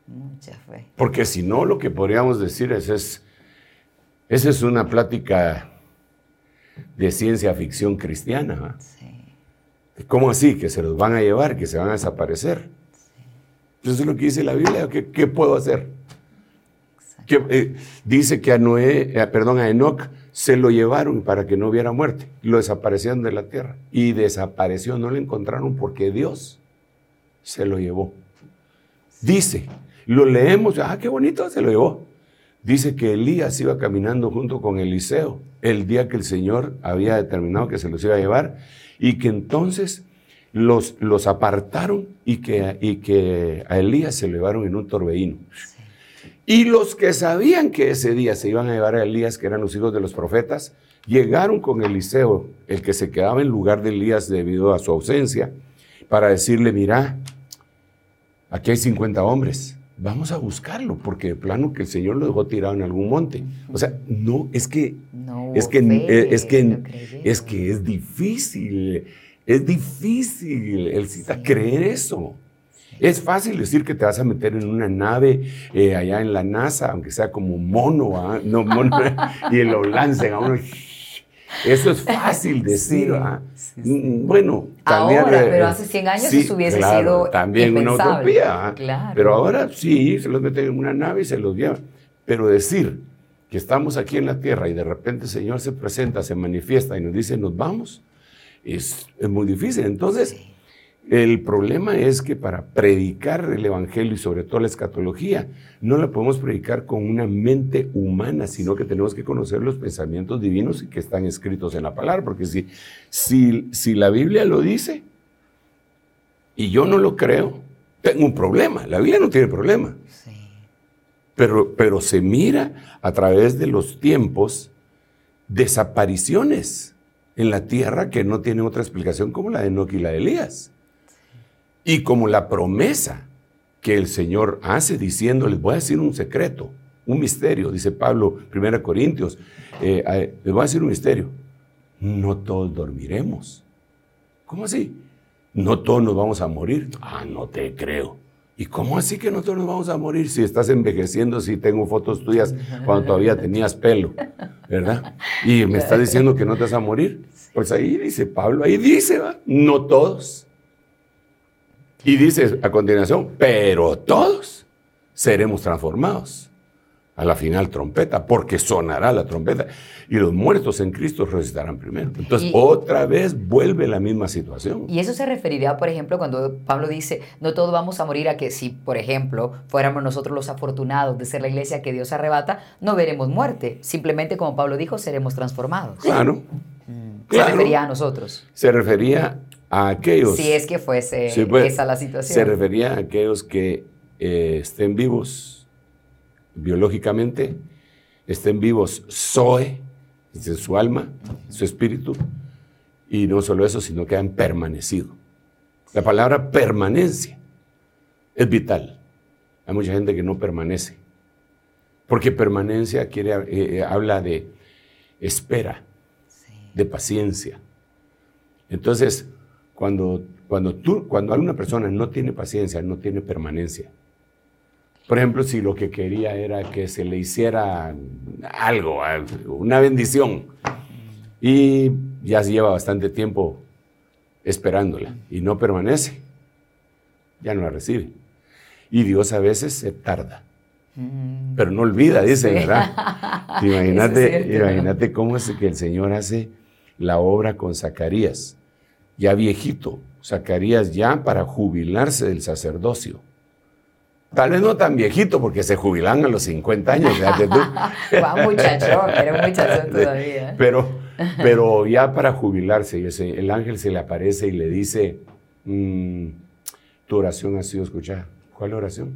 mucha fe. Porque si no, lo que podríamos decir es, es, esa es una plática de ciencia ficción cristiana. Sí. ¿Cómo así? Que se los van a llevar, que se van a desaparecer. Eso es lo que dice la Biblia. ¿Qué, qué puedo hacer? Que, eh, dice que a Noé, eh, perdón, a Enoch se lo llevaron para que no hubiera muerte. Lo desaparecieron de la tierra. Y desapareció, no lo encontraron porque Dios se lo llevó. Dice Lo leemos, ah, qué bonito, se lo llevó. Dice que Elías iba caminando junto con Eliseo el día que el Señor había determinado que se los iba a llevar y que entonces los, los apartaron y que, y que a Elías se lo llevaron en un torbellino. Y los que sabían que ese día se iban a llevar a Elías, que eran los hijos de los profetas, llegaron con Eliseo, el que se quedaba en lugar de Elías debido a su ausencia, para decirle, mira, aquí hay 50 hombres, vamos a buscarlo, porque de plano que el Señor lo dejó tirado en algún monte. O sea, no, es que, es, que es, que, es que es difícil, es difícil el cita creer eso. Es fácil decir que te vas a meter en una nave eh, allá en la NASA, aunque sea como mono, ¿ah? no, mono *laughs* y lo lancen a uno. Eso es fácil *laughs* decir. ¿ah? Mm, bueno, también. Ahora, pero hace 100 años eso hubiese sido. También una utopía. ¿ah? Claro. Pero ahora sí, se los meten en una nave y se los llevan. Pero decir que estamos aquí en la tierra y de repente el Señor se presenta, se manifiesta y nos dice, nos vamos, es, es muy difícil. Entonces. El problema es que para predicar el Evangelio y sobre todo la escatología, no la podemos predicar con una mente humana, sino que tenemos que conocer los pensamientos divinos y que están escritos en la palabra, porque si, si, si la Biblia lo dice y yo no lo creo, tengo un problema. La Biblia no tiene problema. Pero, pero se mira a través de los tiempos desapariciones en la tierra que no tienen otra explicación como la de Enoch y la de Elías. Y como la promesa que el Señor hace diciendo, les voy a decir un secreto, un misterio, dice Pablo, 1 Corintios, eh, les voy a decir un misterio, no todos dormiremos. ¿Cómo así? No todos nos vamos a morir. Ah, no te creo. ¿Y cómo así que no todos nos vamos a morir si estás envejeciendo, si tengo fotos tuyas cuando todavía tenías pelo, ¿verdad? Y me estás diciendo que no te vas a morir. Pues ahí dice Pablo, ahí dice, ¿va? no todos. Y dice a continuación, pero todos seremos transformados a la final trompeta, porque sonará la trompeta y los muertos en Cristo resucitarán primero. Entonces, otra vez vuelve la misma situación. Y eso se referiría, por ejemplo, cuando Pablo dice, no todos vamos a morir a que si, por ejemplo, fuéramos nosotros los afortunados de ser la iglesia que Dios arrebata, no veremos muerte. Simplemente, como Pablo dijo, seremos transformados. Claro. Se refería a nosotros. Se refería a aquellos... Si es que fuese pues, esa la situación. Se refería a aquellos que eh, estén vivos biológicamente, estén vivos Zoe, en su alma, su espíritu, y no solo eso, sino que han permanecido. La palabra permanencia es vital. Hay mucha gente que no permanece, porque permanencia quiere, eh, eh, habla de espera, de paciencia. Entonces, cuando, cuando, tú, cuando alguna persona no tiene paciencia, no tiene permanencia. Por ejemplo, si lo que quería era que se le hiciera algo, una bendición, y ya se lleva bastante tiempo esperándola y no permanece, ya no la recibe. Y Dios a veces se tarda, mm. pero no olvida, dice, ¿verdad? *laughs* Imagínate, imagínate cómo es que el Señor hace la obra con Zacarías ya viejito, Zacarías ya para jubilarse del sacerdocio. Tal vez no tan viejito porque se jubilan a los 50 años, fíjate tú. muchacho, era un muchacho todavía. Pero, pero ya para jubilarse, el ángel se le aparece y le dice, mm, tu oración ha sido escuchada. ¿Cuál oración?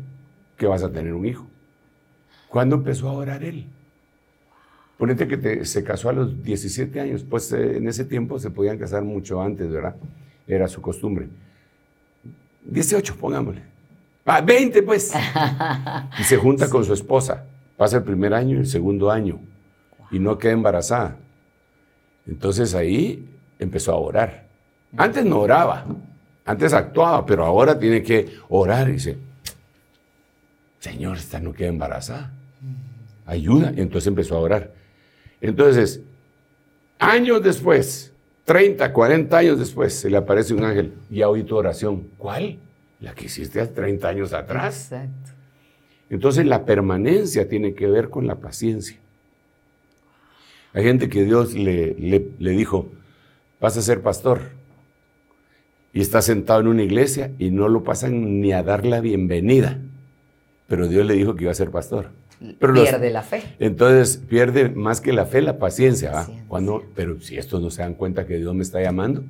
Que vas a tener un hijo. ¿Cuándo empezó a orar él? Ponete que se casó a los 17 años, pues eh, en ese tiempo se podían casar mucho antes, ¿verdad? Era su costumbre. 18, pongámosle. Ah, 20 pues. Y se junta con su esposa. Pasa el primer año y el segundo año. Y no queda embarazada. Entonces ahí empezó a orar. Antes no oraba, antes actuaba, pero ahora tiene que orar y dice, Señor, esta no queda embarazada. Ayuda. Y entonces empezó a orar. Entonces, años después, 30, 40 años después, se le aparece un ángel y ha oído tu oración. ¿Cuál? La que hiciste hace 30 años atrás. Exacto. Entonces la permanencia tiene que ver con la paciencia. Hay gente que Dios le, le, dijo, vas a ser pastor. Y está sentado en una iglesia y no lo pasan ni a dar la bienvenida. pero Dios le dijo que iba a ser pastor. Pero pierde la fe. Entonces pierde más que la fe la paciencia. Cuando, pero si estos no se dan cuenta que Dios me está llamando,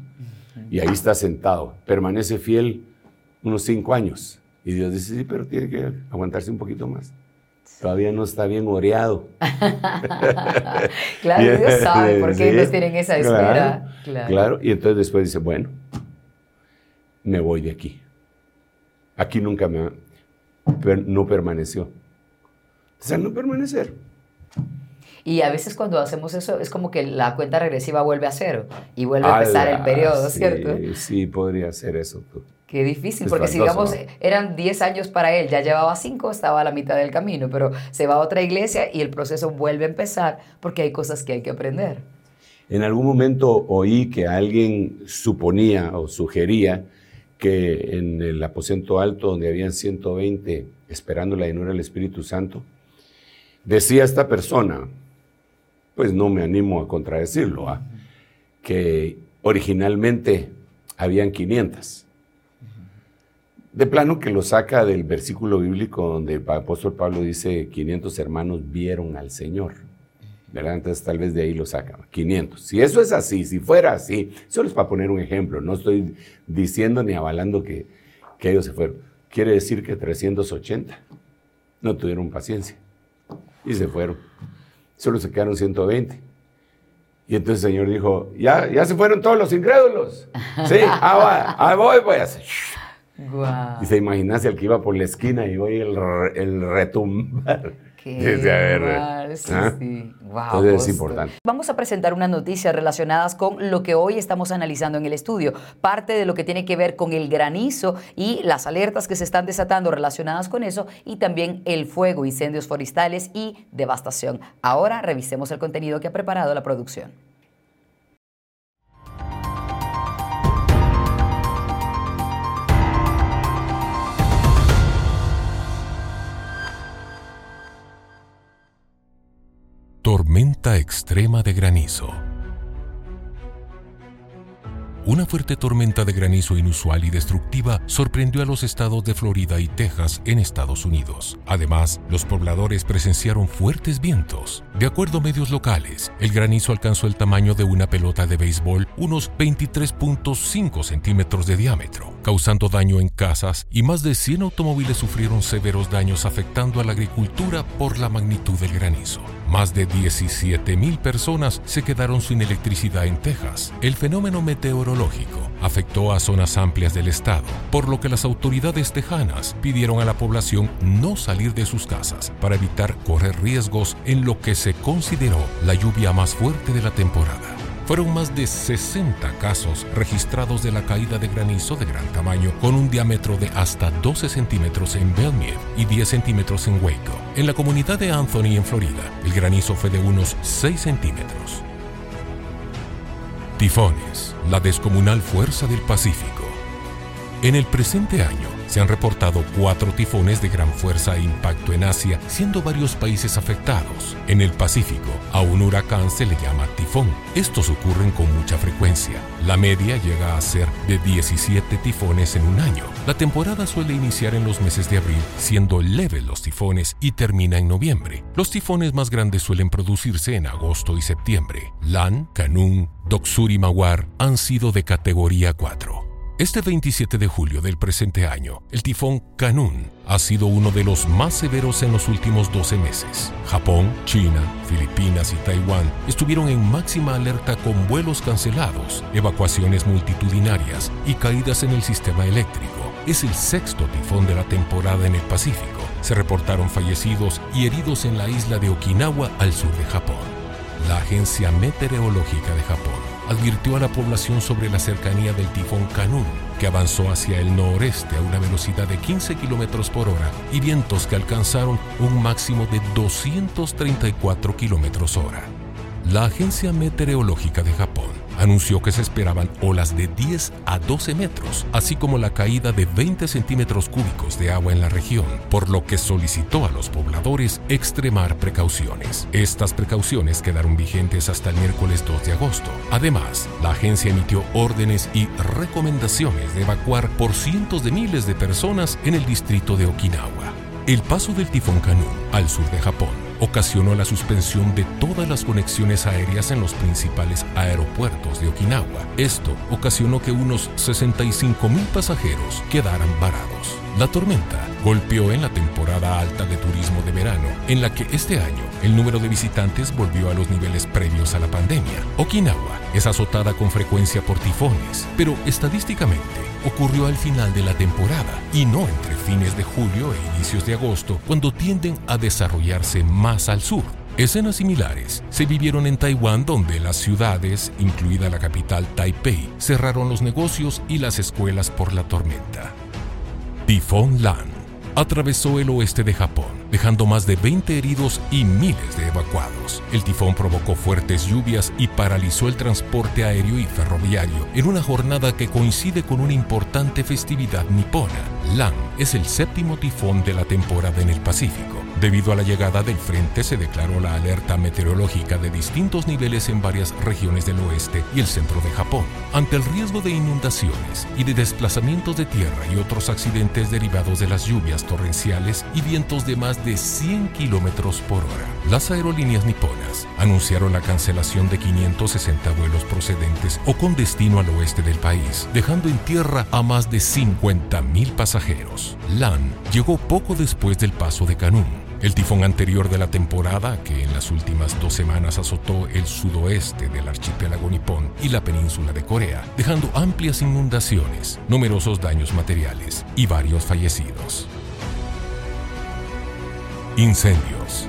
y ahí está sentado, permanece fiel unos cinco años. Y Dios dice, sí, pero tiene que aguantarse un poquito más. Todavía no está bien oreado. *laughs* claro, Dios *laughs* sabe por qué ellos tienen esa espera. Claro, y entonces después dice, bueno, me voy de aquí. Aquí nunca me, no permaneció. O sea, no permanecer. Y a veces cuando hacemos eso es como que la cuenta regresiva vuelve a cero y vuelve a empezar el periodo, ¿cierto? Sí, podría ser eso. Qué difícil, porque si digamos eran 10 años para él, ya llevaba 5, estaba a la mitad del camino, pero se va a otra iglesia y el proceso vuelve a empezar porque hay cosas que hay que aprender. En algún momento oí que alguien suponía o sugería que en el aposento alto donde habían 120 esperando la llenura del Espíritu Santo, decía esta persona, pues no me animo a contradecirlo, ¿ah? que originalmente habían 500 de plano que lo saca del versículo bíblico donde el apóstol Pablo dice 500 hermanos vieron al Señor. ¿verdad? Entonces tal vez de ahí lo saca, 500. Si eso es así, si fuera así, solo es para poner un ejemplo, no estoy diciendo ni avalando que, que ellos se fueron. Quiere decir que 380 no tuvieron paciencia y se fueron. Solo se quedaron 120. Y entonces el Señor dijo, ya, ya se fueron todos los incrédulos. Sí, ah, ah voy, voy a hacer. Y se imaginase al que iba por la esquina y oye el, el retumbar. Desde a sí, ¿ah? sí. Entonces es importante. Vamos a presentar unas noticias relacionadas con lo que hoy estamos analizando en el estudio. Parte de lo que tiene que ver con el granizo y las alertas que se están desatando relacionadas con eso y también el fuego, incendios forestales y devastación. Ahora revisemos el contenido que ha preparado la producción. Tormenta extrema de granizo. Una fuerte tormenta de granizo inusual y destructiva sorprendió a los estados de Florida y Texas en Estados Unidos. Además, los pobladores presenciaron fuertes vientos. De acuerdo a medios locales, el granizo alcanzó el tamaño de una pelota de béisbol, unos 23.5 centímetros de diámetro, causando daño en casas y más de 100 automóviles sufrieron severos daños afectando a la agricultura por la magnitud del granizo. Más de 17.000 personas se quedaron sin electricidad en Texas. El fenómeno meteorológico afectó a zonas amplias del estado, por lo que las autoridades tejanas pidieron a la población no salir de sus casas para evitar correr riesgos en lo que se consideró la lluvia más fuerte de la temporada. Fueron más de 60 casos registrados de la caída de granizo de gran tamaño con un diámetro de hasta 12 centímetros en Belmead y 10 centímetros en Waco. En la comunidad de Anthony, en Florida, el granizo fue de unos 6 centímetros. Tifones, la descomunal fuerza del Pacífico. En el presente año, se han reportado cuatro tifones de gran fuerza e impacto en Asia, siendo varios países afectados. En el Pacífico, a un huracán se le llama tifón. Estos ocurren con mucha frecuencia. La media llega a ser de 17 tifones en un año. La temporada suele iniciar en los meses de abril, siendo leves los tifones y termina en noviembre. Los tifones más grandes suelen producirse en agosto y septiembre. Lan, Kanun, Doksuri y Mawar han sido de categoría 4. Este 27 de julio del presente año, el tifón Kanun ha sido uno de los más severos en los últimos 12 meses. Japón, China, Filipinas y Taiwán estuvieron en máxima alerta con vuelos cancelados, evacuaciones multitudinarias y caídas en el sistema eléctrico. Es el sexto tifón de la temporada en el Pacífico. Se reportaron fallecidos y heridos en la isla de Okinawa al sur de Japón. La Agencia Meteorológica de Japón advirtió a la población sobre la cercanía del tifón Kanun, que avanzó hacia el noreste a una velocidad de 15 kilómetros por hora y vientos que alcanzaron un máximo de 234 kilómetros hora. La Agencia Meteorológica de Japón anunció que se esperaban olas de 10 a 12 metros, así como la caída de 20 centímetros cúbicos de agua en la región, por lo que solicitó a los pobladores extremar precauciones. Estas precauciones quedaron vigentes hasta el miércoles 2 de agosto. Además, la agencia emitió órdenes y recomendaciones de evacuar por cientos de miles de personas en el distrito de Okinawa. El paso del tifón Kanun al sur de Japón ocasionó la suspensión de todas las conexiones aéreas en los principales aeropuertos de Okinawa. Esto ocasionó que unos 65 mil pasajeros quedaran varados. La tormenta golpeó en la temporada alta de turismo de verano, en la que este año el número de visitantes volvió a los niveles previos a la pandemia. Okinawa es azotada con frecuencia por tifones, pero estadísticamente ocurrió al final de la temporada y no entre fines de julio e inicios de agosto, cuando tienden a desarrollarse más al sur. Escenas similares se vivieron en Taiwán donde las ciudades, incluida la capital Taipei, cerraron los negocios y las escuelas por la tormenta. Tifón Lan atravesó el oeste de Japón, dejando más de 20 heridos y miles de evacuados. El tifón provocó fuertes lluvias y paralizó el transporte aéreo y ferroviario en una jornada que coincide con una importante festividad nipona. Lan es el séptimo tifón de la temporada en el Pacífico. Debido a la llegada del frente se declaró la alerta meteorológica de distintos niveles en varias regiones del oeste y el centro de Japón. Ante el riesgo de inundaciones y de desplazamientos de tierra y otros accidentes derivados de las lluvias torrenciales y vientos de más de 100 kilómetros por hora, las aerolíneas niponas anunciaron la cancelación de 560 vuelos procedentes o con destino al oeste del país, dejando en tierra a más de 50.000 pasajeros. LAN llegó poco después del paso de el tifón anterior de la temporada, que en las últimas dos semanas azotó el sudoeste del archipiélago nipón y la península de Corea, dejando amplias inundaciones, numerosos daños materiales y varios fallecidos. Incendios.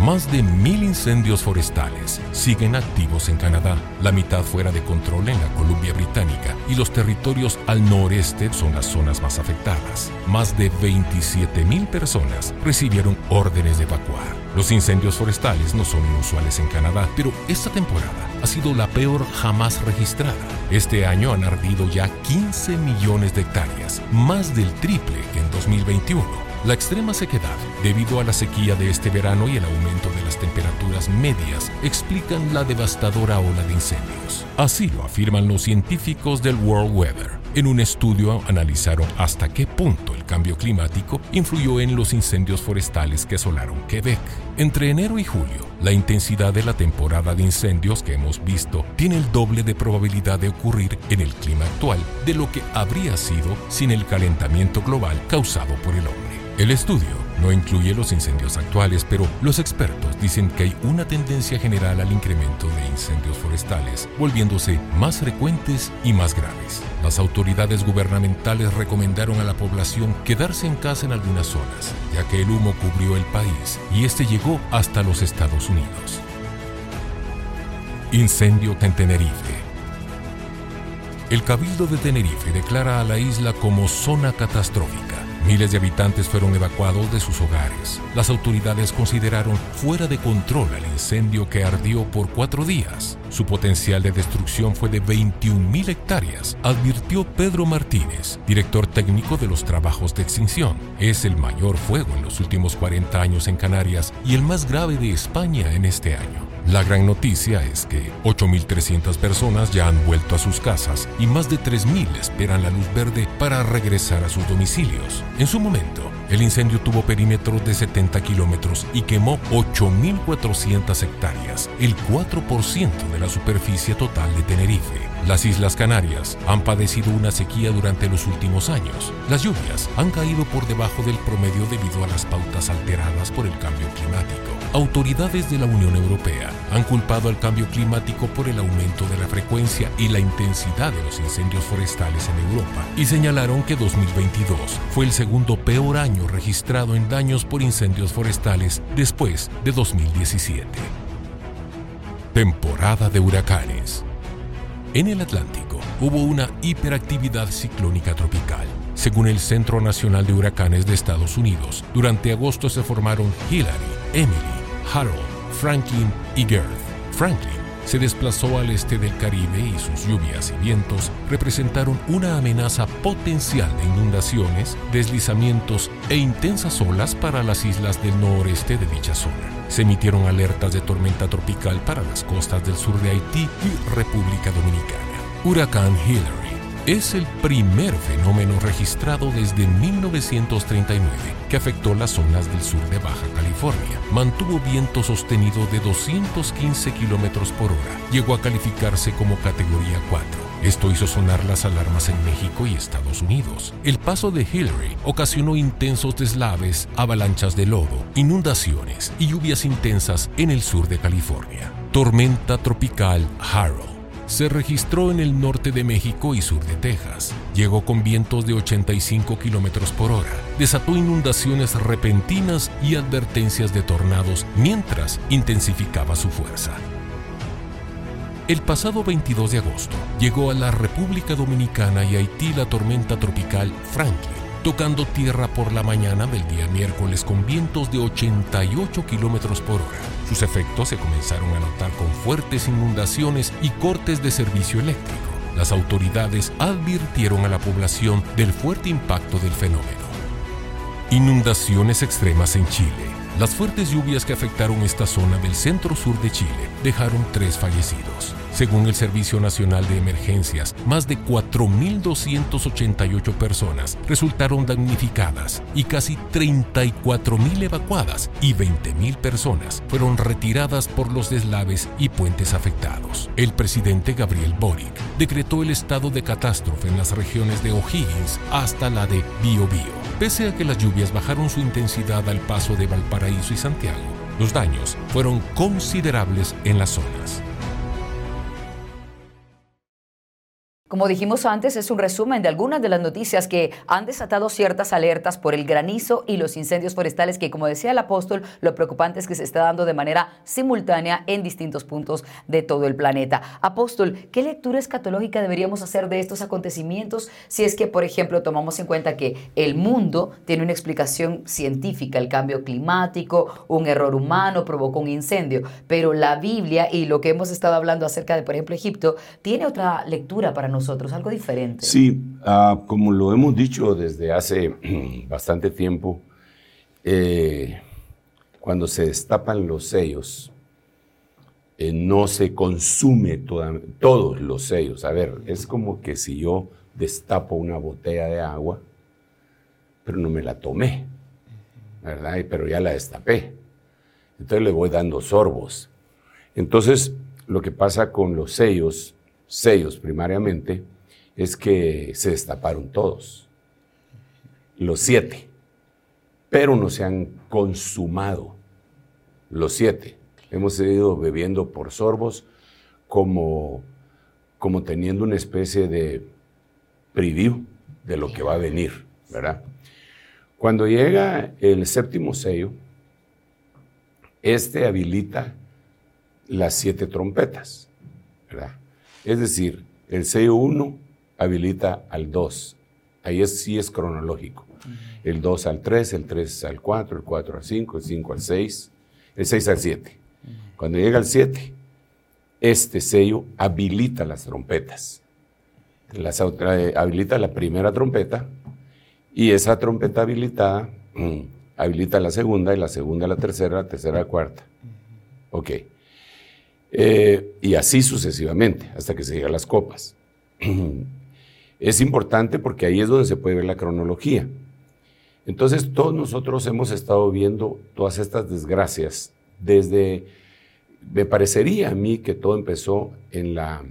Más de mil incendios forestales siguen activos en Canadá, la mitad fuera de control en la Columbia Británica y los territorios al noreste son las zonas más afectadas. Más de 27 mil personas recibieron órdenes de evacuar. Los incendios forestales no son inusuales en Canadá, pero esta temporada ha sido la peor jamás registrada. Este año han ardido ya 15 millones de hectáreas, más del triple que en 2021 la extrema sequedad, debido a la sequía de este verano y el aumento de las temperaturas medias, explican la devastadora ola de incendios. Así lo afirman los científicos del World Weather. En un estudio analizaron hasta qué punto el cambio climático influyó en los incendios forestales que asolaron Quebec. Entre enero y julio, la intensidad de la temporada de incendios que hemos visto tiene el doble de probabilidad de ocurrir en el clima actual de lo que habría sido sin el calentamiento global causado por el hombre. El estudio no incluye los incendios actuales, pero los expertos dicen que hay una tendencia general al incremento de incendios forestales, volviéndose más frecuentes y más graves. Las autoridades gubernamentales recomendaron a la población quedarse en casa en algunas zonas, ya que el humo cubrió el país y este llegó hasta los Estados Unidos. Incendio en Tenerife. El Cabildo de Tenerife declara a la isla como zona catastrófica Miles de habitantes fueron evacuados de sus hogares. Las autoridades consideraron fuera de control el incendio que ardió por cuatro días. Su potencial de destrucción fue de 21.000 hectáreas, advirtió Pedro Martínez, director técnico de los trabajos de extinción. Es el mayor fuego en los últimos 40 años en Canarias y el más grave de España en este año. La gran noticia es que 8.300 personas ya han vuelto a sus casas y más de 3.000 esperan la luz verde para regresar a sus domicilios. En su momento, el incendio tuvo perímetros de 70 kilómetros y quemó 8.400 hectáreas, el 4% de la superficie total de Tenerife. Las Islas Canarias han padecido una sequía durante los últimos años. Las lluvias han caído por debajo del promedio debido a las pautas alteradas por el cambio climático. Autoridades de la Unión Europea han culpado al cambio climático por el aumento de la frecuencia y la intensidad de los incendios forestales en Europa y señalaron que 2022 fue el segundo peor año registrado en daños por incendios forestales después de 2017. Temporada de huracanes. En el Atlántico hubo una hiperactividad ciclónica tropical. Según el Centro Nacional de Huracanes de Estados Unidos, durante agosto se formaron Hillary, Emily, Harold, Franklin y Girth. Franklin se desplazó al este del Caribe y sus lluvias y vientos representaron una amenaza potencial de inundaciones, deslizamientos e intensas olas para las islas del noreste de dicha zona. Se emitieron alertas de tormenta tropical para las costas del sur de Haití y República Dominicana. Huracán Hillary Es el primer fenómeno registrado desde 1939 que afectó las zonas del sur de Baja California. Mantuvo viento sostenido de 215 kilómetros por hora. Llegó a calificarse como categoría 4. Esto hizo sonar las alarmas en México y Estados Unidos. El paso de Hillary ocasionó intensos deslaves, avalanchas de lodo, inundaciones y lluvias intensas en el sur de California. Tormenta tropical Harold se registró en el norte de México y sur de Texas. Llegó con vientos de 85 kilómetros por hora. Desató inundaciones repentinas y advertencias de tornados mientras intensificaba su fuerza. El pasado 22 de agosto llegó a la República Dominicana y Haití la tormenta tropical Franklin tocando tierra por la mañana del día miércoles con vientos de 88 kilómetros por hora. Sus efectos se comenzaron a notar con fuertes inundaciones y cortes de servicio eléctrico. Las autoridades advirtieron a la población del fuerte impacto del fenómeno. Inundaciones extremas en Chile. Las fuertes lluvias que afectaron esta zona del centro-sur de Chile dejaron tres fallecidos. Según el Servicio Nacional de Emergencias, más de 4.288 personas resultaron damnificadas y casi 34.000 evacuadas y 20.000 personas fueron retiradas por los deslaves y puentes afectados. El presidente Gabriel Boric decretó el estado de catástrofe en las regiones de O'Higgins hasta la de Biobío. Pese a que las lluvias bajaron su intensidad al paso de Valparaíso y Santiago, los daños fueron considerables en las zonas. Como dijimos antes, es un resumen de algunas de las noticias que han desatado ciertas alertas por el granizo y los incendios forestales que, como decía el apóstol, lo preocupante es que se está dando de manera simultánea en distintos puntos de todo el planeta. Apóstol, ¿qué lectura escatológica deberíamos hacer de estos acontecimientos si es que, por ejemplo, tomamos en cuenta que el mundo tiene una explicación científica, el cambio climático, un error humano provocó un incendio, pero la Biblia y lo que hemos estado hablando acerca de, por ejemplo, Egipto, tiene otra lectura para nosotros? Nosotros, algo diferente. Sí, ah, como lo hemos dicho desde hace *clears throat* bastante tiempo, eh, cuando se destapan los sellos, eh, no se consume todos los sellos. A ver, es como que si yo destapo una botella de agua, pero no me la tomé, ¿verdad? Pero ya la destapé. Entonces le voy dando sorbos. Entonces, lo que pasa con los sellos sellos primariamente es que se destaparon todos, los siete, pero no se han consumado los siete. Hemos ido bebiendo por sorbos como, como teniendo una especie de preview de lo que va a venir, ¿verdad? Cuando llega el séptimo sello, este habilita las siete trompetas, ¿verdad? Es decir, el C1 habilita al 2. Ahí sí es cronológico. El 2 al 3, el 3 al 4, el 4 al 5, el 5 al 6, el 6 al 7. Cuando llega al 7, este sello habilita las trompetas. Las, eh, habilita la primera trompeta y esa trompeta habilitada mm, habilita la segunda y la segunda la tercera, la tercera la cuarta. Ok. Eh, y así sucesivamente, hasta que se llega a las copas. *clears throat* es importante porque ahí es donde se puede ver la cronología. Entonces, todos nosotros hemos estado viendo todas estas desgracias desde, me parecería a mí que todo empezó en la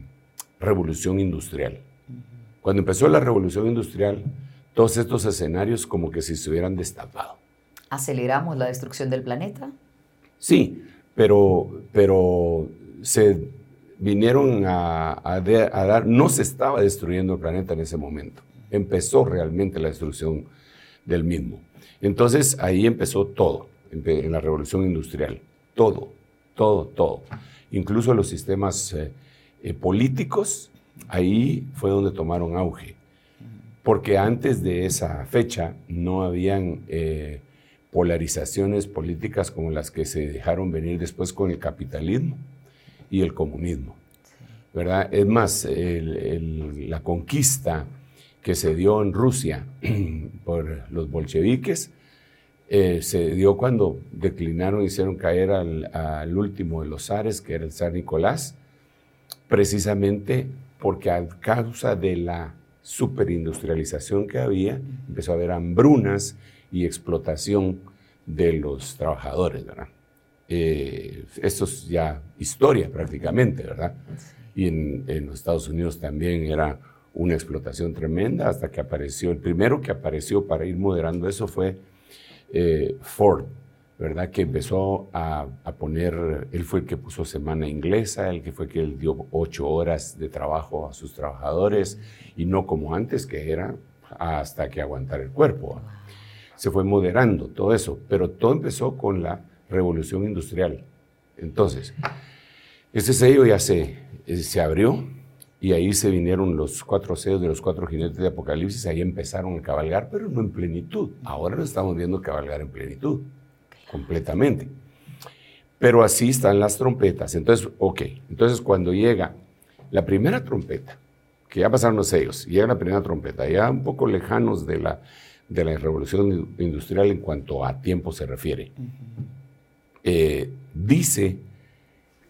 revolución industrial. Cuando empezó la revolución industrial, todos estos escenarios como que si se hubieran destapado. ¿Aceleramos la destrucción del planeta? Sí, pero, pero se vinieron a, dar, no se estaba destruyendo el planeta en ese momento, empezó realmente la destrucción del mismo. Entonces ahí empezó todo, en la revolución industrial, todo, todo, todo. Incluso los sistemas eh, eh, políticos, ahí fue donde tomaron auge, porque antes de esa fecha no habían eh, polarizaciones políticas como las que se dejaron venir después con el capitalismo y el comunismo. ¿verdad? Es más, la conquista que se dio en Rusia *clears throat* por los bolcheviques eh, se dio cuando declinaron, hicieron caer al, último de los zares, que era el zar Nicolás, precisamente porque a causa de la superindustrialización que había, empezó a haber hambrunas y explotación de los trabajadores, ¿verdad? Eh, esto es ya historia prácticamente, ¿verdad? Y en, en, los Estados Unidos también era una explotación tremenda hasta que apareció, el primero que apareció para ir moderando eso fue eh, Ford, ¿verdad? Que empezó a, a, poner, él fue el que puso semana inglesa, el que fue que él dio ocho horas de trabajo a sus trabajadores y no como antes que era hasta que aguantar el cuerpo. Se fue moderando todo eso, pero todo empezó con la revolución industrial. Entonces, ese sello ya se, se abrió y ahí se vinieron los cuatro sellos de los cuatro jinetes de Apocalipsis, ahí empezaron a cabalgar, pero no en plenitud. Ahora lo estamos viendo cabalgar en plenitud, completamente. Pero así están las trompetas. Entonces, ok, entonces cuando llega la primera trompeta, que ya pasaron los sellos, llega la primera trompeta, ya un poco lejanos de la, de la revolución industrial en cuanto a tiempo se refiere. Eh, dice,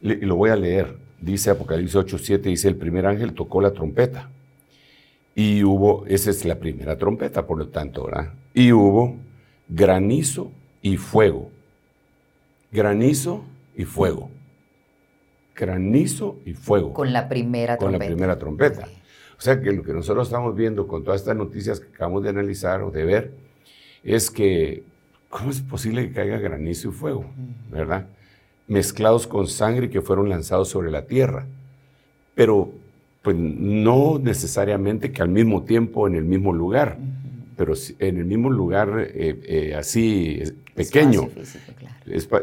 y lo voy a leer, dice Apocalipsis 8:7, dice, el primer ángel tocó la trompeta. Y hubo, esa es la primera trompeta, por lo tanto, ¿verdad? Y hubo granizo y fuego. Granizo y fuego. Granizo y fuego. Con la primera trompeta. Con la primera trompeta. O sea que lo que nosotros estamos viendo con todas estas noticias que acabamos de analizar o de ver, es que ¿cómo es posible que caiga granizo y fuego? ¿Verdad? Mezclados con sangre que fueron lanzados sobre la tierra. Pero pues no necesariamente que al mismo tiempo en el mismo lugar, pero en el mismo lugar eh, eh, así pequeño,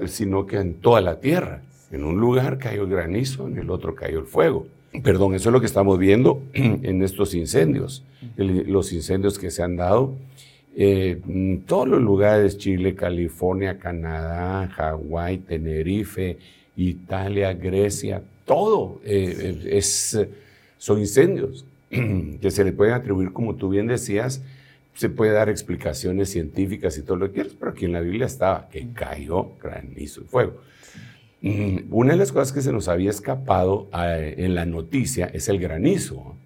sino que en toda la tierra. En un lugar cayó el granizo, en el otro cayó el fuego. Perdón, eso es lo que estamos viendo *clears throat* en estos incendios, los incendios que se han dado eh, todos los lugares, Chile, California, Canadá, Hawái, Tenerife, Italia, Grecia, todo eh, es, son incendios *clears throat* que se le pueden atribuir, como tú bien decías, se puede dar explicaciones científicas y todo lo que quieras, pero aquí en la Biblia estaba que cayó granizo y fuego. Mm, una de las cosas que se nos había escapado en la noticia es el granizo.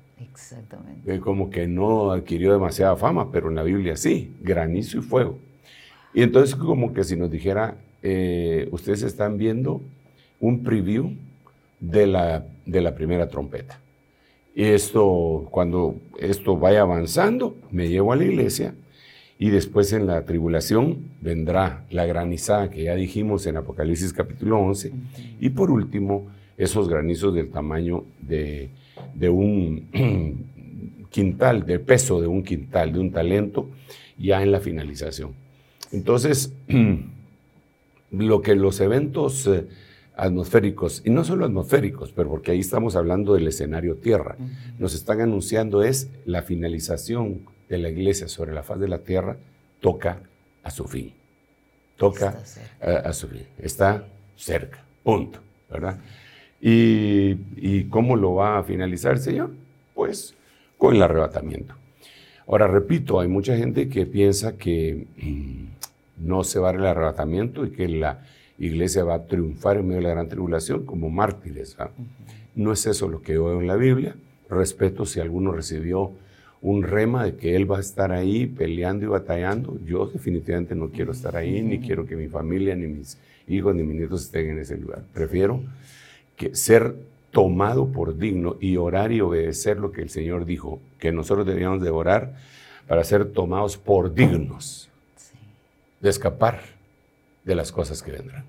Exactamente. como que no adquirió demasiada fama, pero en la Biblia sí, granizo y fuego. Y entonces como que si nos dijera, eh, ustedes están viendo un preview de la, de la primera trompeta. Y esto, cuando esto vaya avanzando, me llevo a la iglesia y después en la tribulación vendrá la granizada que ya dijimos en Apocalipsis capítulo 11. Y por último, esos granizos del tamaño de de un *clears throat* quintal, de peso de un quintal, de un talento, ya en la finalización. Entonces, *clears throat* lo que los eventos eh, atmosféricos, y no solo atmosféricos, pero porque ahí estamos hablando del escenario tierra, nos están anunciando es la finalización de la iglesia sobre la faz de la tierra toca a su fin. Toca a, a, su fin. Está cerca. Punto. ¿Verdad? ¿Y, cómo lo va a finalizar el Señor? Pues con el arrebatamiento. Ahora, repito, hay mucha gente que piensa que mm, no se va a dar el arrebatamiento y que la iglesia va a triunfar en medio de la gran tribulación como mártires. No es eso lo que veo en la Biblia. Respeto si alguno recibió un rema de que él va a estar ahí peleando y batallando. Yo definitivamente no quiero estar ahí, ni quiero que mi familia, ni mis hijos, ni mis nietos estén en ese lugar. Prefiero que ser tomado por digno y orar y obedecer lo que el Señor dijo, que nosotros debíamos de orar para ser tomados por dignos de escapar de las cosas que vendrán.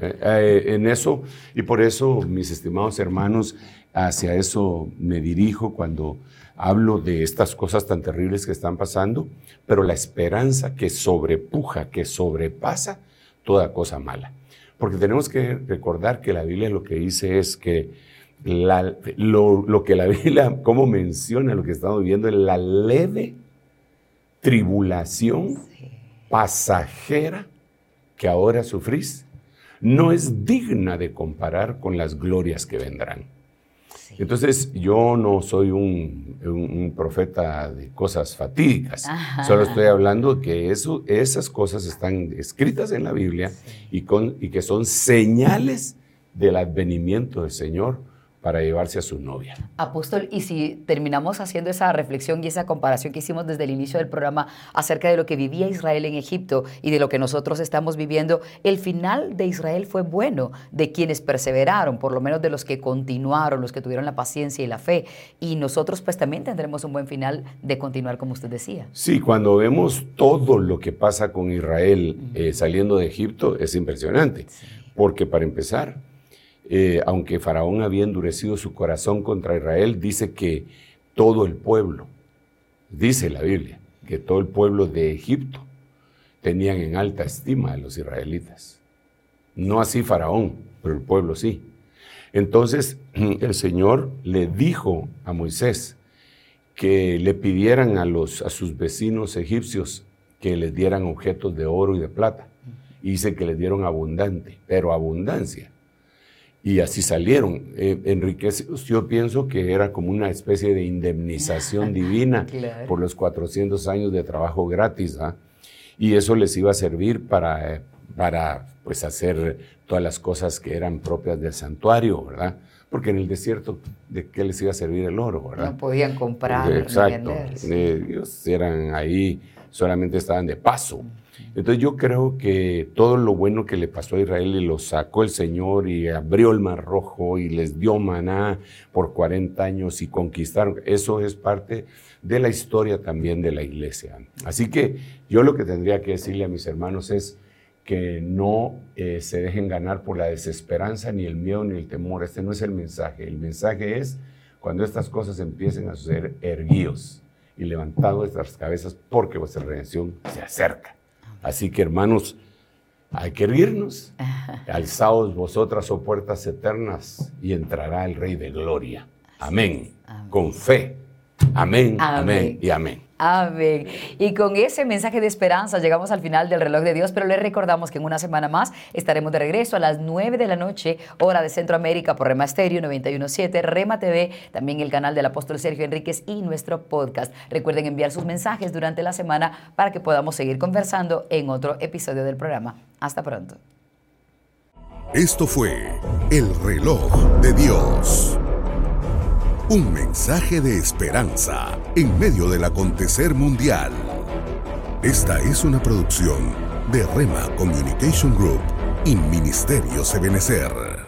Eh, eh, en eso, y por eso, mis estimados hermanos, hacia eso me dirijo cuando hablo de estas cosas tan terribles que están pasando, pero la esperanza que sobrepuja, que sobrepasa toda cosa mala. Porque tenemos que recordar que la Biblia lo que dice es que lo, que la Biblia, *laughs* como menciona lo que estamos viviendo, es la leve tribulación pasajera que ahora sufrís, no es digna de comparar con las glorias que vendrán. Entonces, yo no soy un, profeta de cosas fatídicas, solo estoy hablando que eso, esas cosas están escritas en la Biblia y, con, y que son señales del advenimiento del Señor para llevarse a su novia. Apóstol, y si terminamos haciendo esa reflexión y esa comparación que hicimos desde el inicio del programa acerca de lo que vivía Israel en Egipto y de lo que nosotros estamos viviendo, el final de Israel fue bueno, de quienes perseveraron, por lo menos de los que continuaron, los que tuvieron la paciencia y la fe. Y nosotros pues también tendremos un buen final de continuar como usted decía. Sí, cuando vemos todo lo que pasa con Israel eh, saliendo de Egipto es impresionante, porque para empezar, eh, aunque Faraón había endurecido su corazón contra Israel, dice que todo el pueblo, dice la Biblia, que todo el pueblo de Egipto tenían en alta estima a los israelitas. No así Faraón, pero el pueblo sí. Entonces *clears throat* el Señor le dijo a Moisés que le pidieran a, a sus vecinos egipcios que les dieran objetos de oro y de plata. Y dice que les dieron abundante, pero abundancia. Y así salieron. Eh, enriquecidos, yo pienso que era como una especie de indemnización *laughs* divina por los 400 años de trabajo gratis. ¿ah? Y eso les iba a servir para, eh, para pues, hacer todas las cosas que eran propias del santuario, ¿verdad? Porque en el desierto, ¿de qué les iba a servir el oro, verdad? No podían comprar, Exacto. Vender, ellos eran ahí, solamente estaban de paso. Entonces yo creo que todo lo bueno que le pasó a Israel y lo sacó el Señor y abrió el mar rojo y les dio maná por 40 años y conquistaron, eso es parte de la historia también de la iglesia. Así que yo lo que tendría que decirle a mis hermanos es que no eh, se dejen ganar por la desesperanza, ni el miedo, ni el temor. Este no es el mensaje. El mensaje es cuando estas cosas empiecen a suceder, erguíos y levantados vuestras cabezas porque vuestra redención se acerca. Así que hermanos, hay que erguirnos. Alzaos vosotras, o oh puertas eternas, y entrará el Rey de Gloria. Amén. Con fe. amén, amén y amén. Amén. Y con ese mensaje de esperanza llegamos al final del reloj de Dios, pero les recordamos que en una semana más estaremos de regreso a las 9 de la noche, hora de Centroamérica, por Rema Stereo 917, Rema TV, también el canal del apóstol Sergio Enríquez y nuestro podcast. Recuerden enviar sus mensajes durante la semana para que podamos seguir conversando en otro episodio del programa. Hasta pronto. Esto fue El reloj de Dios. Un mensaje de esperanza en medio del acontecer mundial. Esta es una producción de Rema Communication Group y Ministerio Sebenecer.